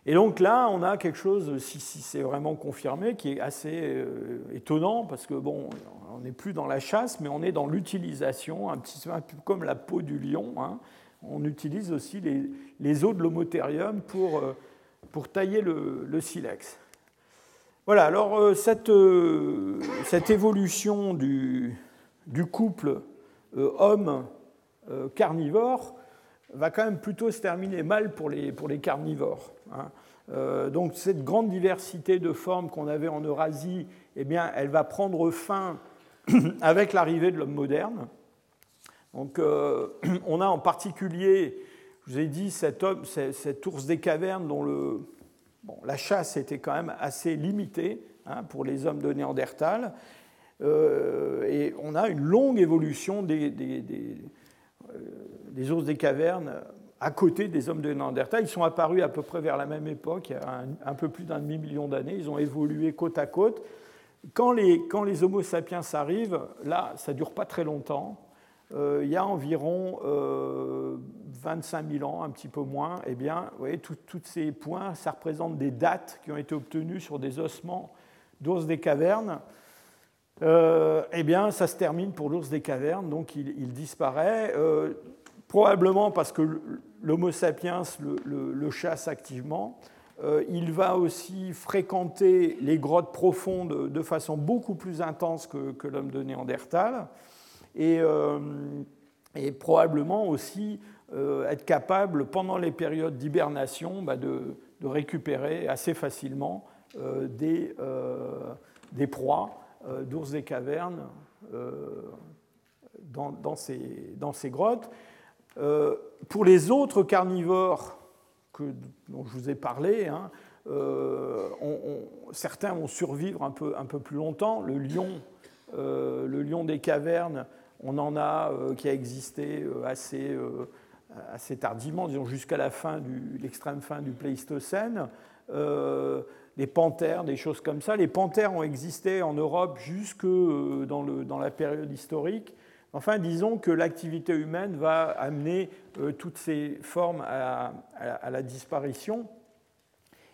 Et donc là, on a quelque chose, si, c'est vraiment confirmé, qui est assez euh, étonnant, parce que bon, on n'est plus dans la chasse, mais on est dans l'utilisation, un petit peu comme la peau du lion. Hein. On utilise aussi les, os de l'homotherium pour, euh, pour tailler le, silex. Voilà, alors euh, cette, cette évolution du, du couple homme-carnivore va quand même plutôt se terminer mal pour les, pour les carnivores. Hein. Euh, donc cette grande diversité de formes qu'on avait en Eurasie, eh bien, elle va prendre fin avec l'arrivée de l'homme moderne. Donc euh, on a en particulier, je vous ai dit, cet, ours des cavernes dont le, bon, la chasse était quand même assez limitée hein, pour les hommes de Néandertal. Euh, et on a une longue évolution des ours des cavernes à côté des hommes de Néandertal. Ils sont apparus à peu près vers la même époque, il y a un, peu plus d'un demi-million d'années. Ils ont évolué côte à côte. Quand les, Homo sapiens arrivent, là, ça ne dure pas très longtemps. Euh, il y a environ 25 euh, 000 ans, un petit peu moins. Eh bien, vous voyez, tous ces points, ça représente des dates qui ont été obtenues sur des ossements d'ours des cavernes. Euh, eh bien, ça se termine pour l'ours des cavernes, donc il disparaît probablement parce que l'Homo sapiens le, chasse activement. Euh, il va aussi fréquenter les grottes profondes de façon beaucoup plus intense que, l'homme de Néandertal et, euh, probablement aussi euh, être capable, pendant les périodes d'hibernation, bah, de, récupérer assez facilement des, des, proies d'ours des cavernes dans, ces, dans ces grottes. Euh, pour les autres carnivores dont je vous ai parlé, hein, euh, certains vont survivre un peu, plus longtemps. Le lion, euh, le lion des cavernes, on en a qui a existé assez, tardivement, disons jusqu'à la fin l'extrême fin du Pléistocène. les panthères, des choses comme ça. Les panthères ont existé en Europe jusque dans la période historique. Enfin, disons que l'activité humaine va amener euh, toutes ces formes à, la disparition.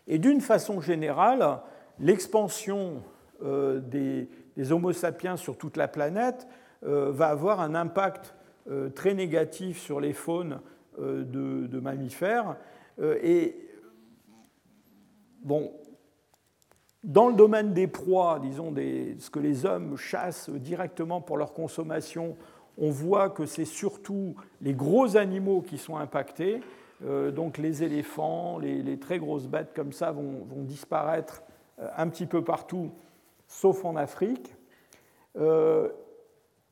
Et d'une façon générale, l'expansion euh, des, Homo sapiens sur toute la planète euh, va avoir un impact très négatif sur les faunes de, mammifères. et bon, dans le domaine des proies, disons ce que les hommes chassent directement pour leur consommation, on voit que c'est surtout les gros animaux qui sont impactés. Euh, donc les éléphants, les, très grosses bêtes comme ça vont, disparaître euh, un petit peu partout, sauf en Afrique. Euh,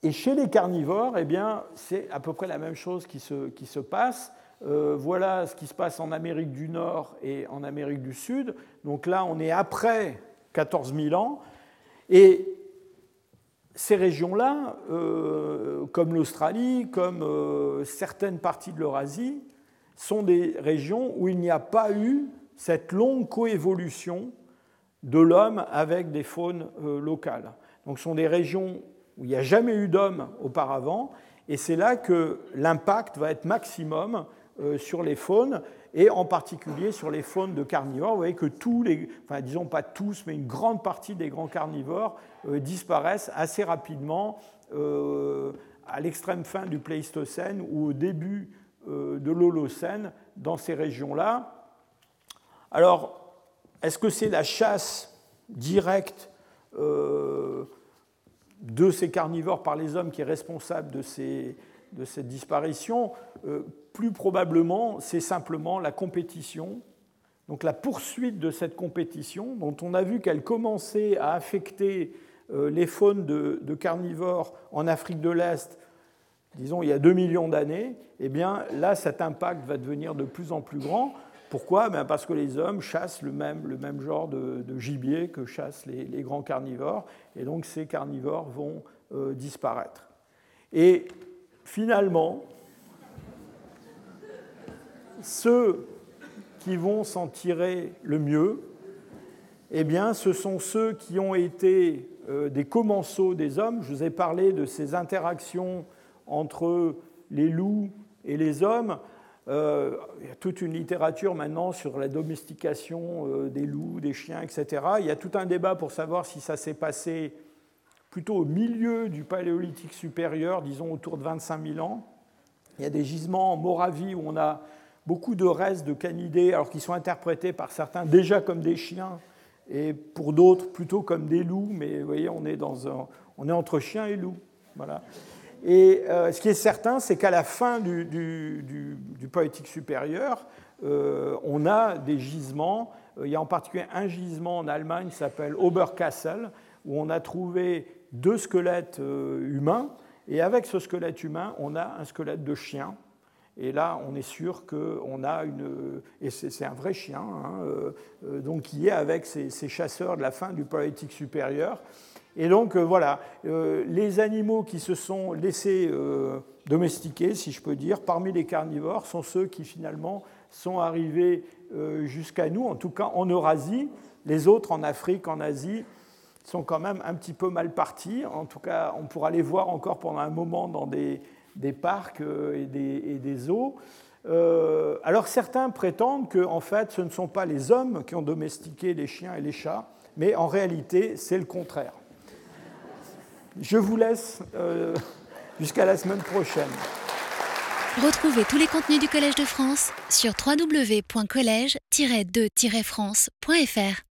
et chez les carnivores, eh bien, c'est à peu près la même chose qui se, qui se passe. voilà ce qui se passe en Amérique du Nord et en Amérique du Sud. Donc là, on est après 14 000 ans. Et ces régions-là, euh, comme l'Australie, comme euh, certaines parties de l'Eurasie, sont des régions où il n'y a pas eu cette longue coévolution de l'homme avec des faunes euh, locales. Donc ce sont des régions où il n'y a jamais eu d'homme auparavant, et c'est là que l'impact va être maximum sur les faunes, et en particulier sur les faunes de carnivores. Vous voyez que tous les, enfin disons pas tous, mais une grande partie des grands carnivores euh, disparaissent assez rapidement euh, à l'extrême fin du Pléistocène ou au début euh, de l'Holocène dans ces régions-là. Alors, est-ce que c'est la chasse directe de ces carnivores par les hommes qui est responsable de ces, de cette disparition, plus probablement, c'est simplement la compétition, donc la poursuite de cette compétition, dont on a vu qu'elle commençait à affecter les faunes de, carnivores en Afrique de l'Est, disons il y a 2 millions d'années, eh bien là, cet impact va devenir de plus en plus grand. Pourquoi? Ben, Parce que les hommes chassent le même, le même genre de, gibier que chassent les, grands carnivores, et donc ces carnivores vont euh, disparaître. Et finalement, ceux qui vont s'en tirer le mieux, eh bien, ce sont ceux qui ont été euh, des commensaux des hommes. Je vous ai parlé de ces interactions entre les loups et les hommes. Euh, il y a toute une littérature maintenant sur la domestication euh, des loups, des chiens, etc. Il y a tout un débat pour savoir si ça s'est passé plutôt au milieu du paléolithique supérieur, disons autour de 25 000 ans. Il y a des gisements en Moravie où on a beaucoup de restes de canidés, alors qu'ils sont interprétés par certains déjà comme des chiens et pour d'autres plutôt comme des loups, mais vous voyez, on est, dans on est entre chiens et loups. Voilà. Et euh, ce qui est certain, c'est qu'à la fin du, du, supérieur, euh, on a des gisements. Il y a en particulier un gisement en Allemagne qui s'appelle Oberkassel, où on a trouvé deux squelettes humains. Et avec ce squelette humain, on a un squelette de chien. Et là, on est sûr qu'on a une. Et c'est un vrai chien, hein, donc qui est avec ces, chasseurs de la fin du Poétique supérieur. Et donc euh, voilà, euh, les animaux qui se sont laissés euh, domestiquer, si je peux dire, parmi les carnivores, sont ceux qui finalement sont arrivés jusqu'à nous, en tout cas en Eurasie. Les autres en Afrique, en Asie, sont quand même un petit peu mal partis. En tout cas, on pourra les voir encore pendant un moment dans des, parcs et des, des zoos. alors certains prétendent que en fait, ce ne sont pas les hommes qui ont domestiqué les chiens et les chats, mais en réalité, c'est le contraire. Je vous laisse euh, jusqu'à la semaine prochaine. Retrouvez tous les contenus du Collège de France sur www.colège-2-france.fr.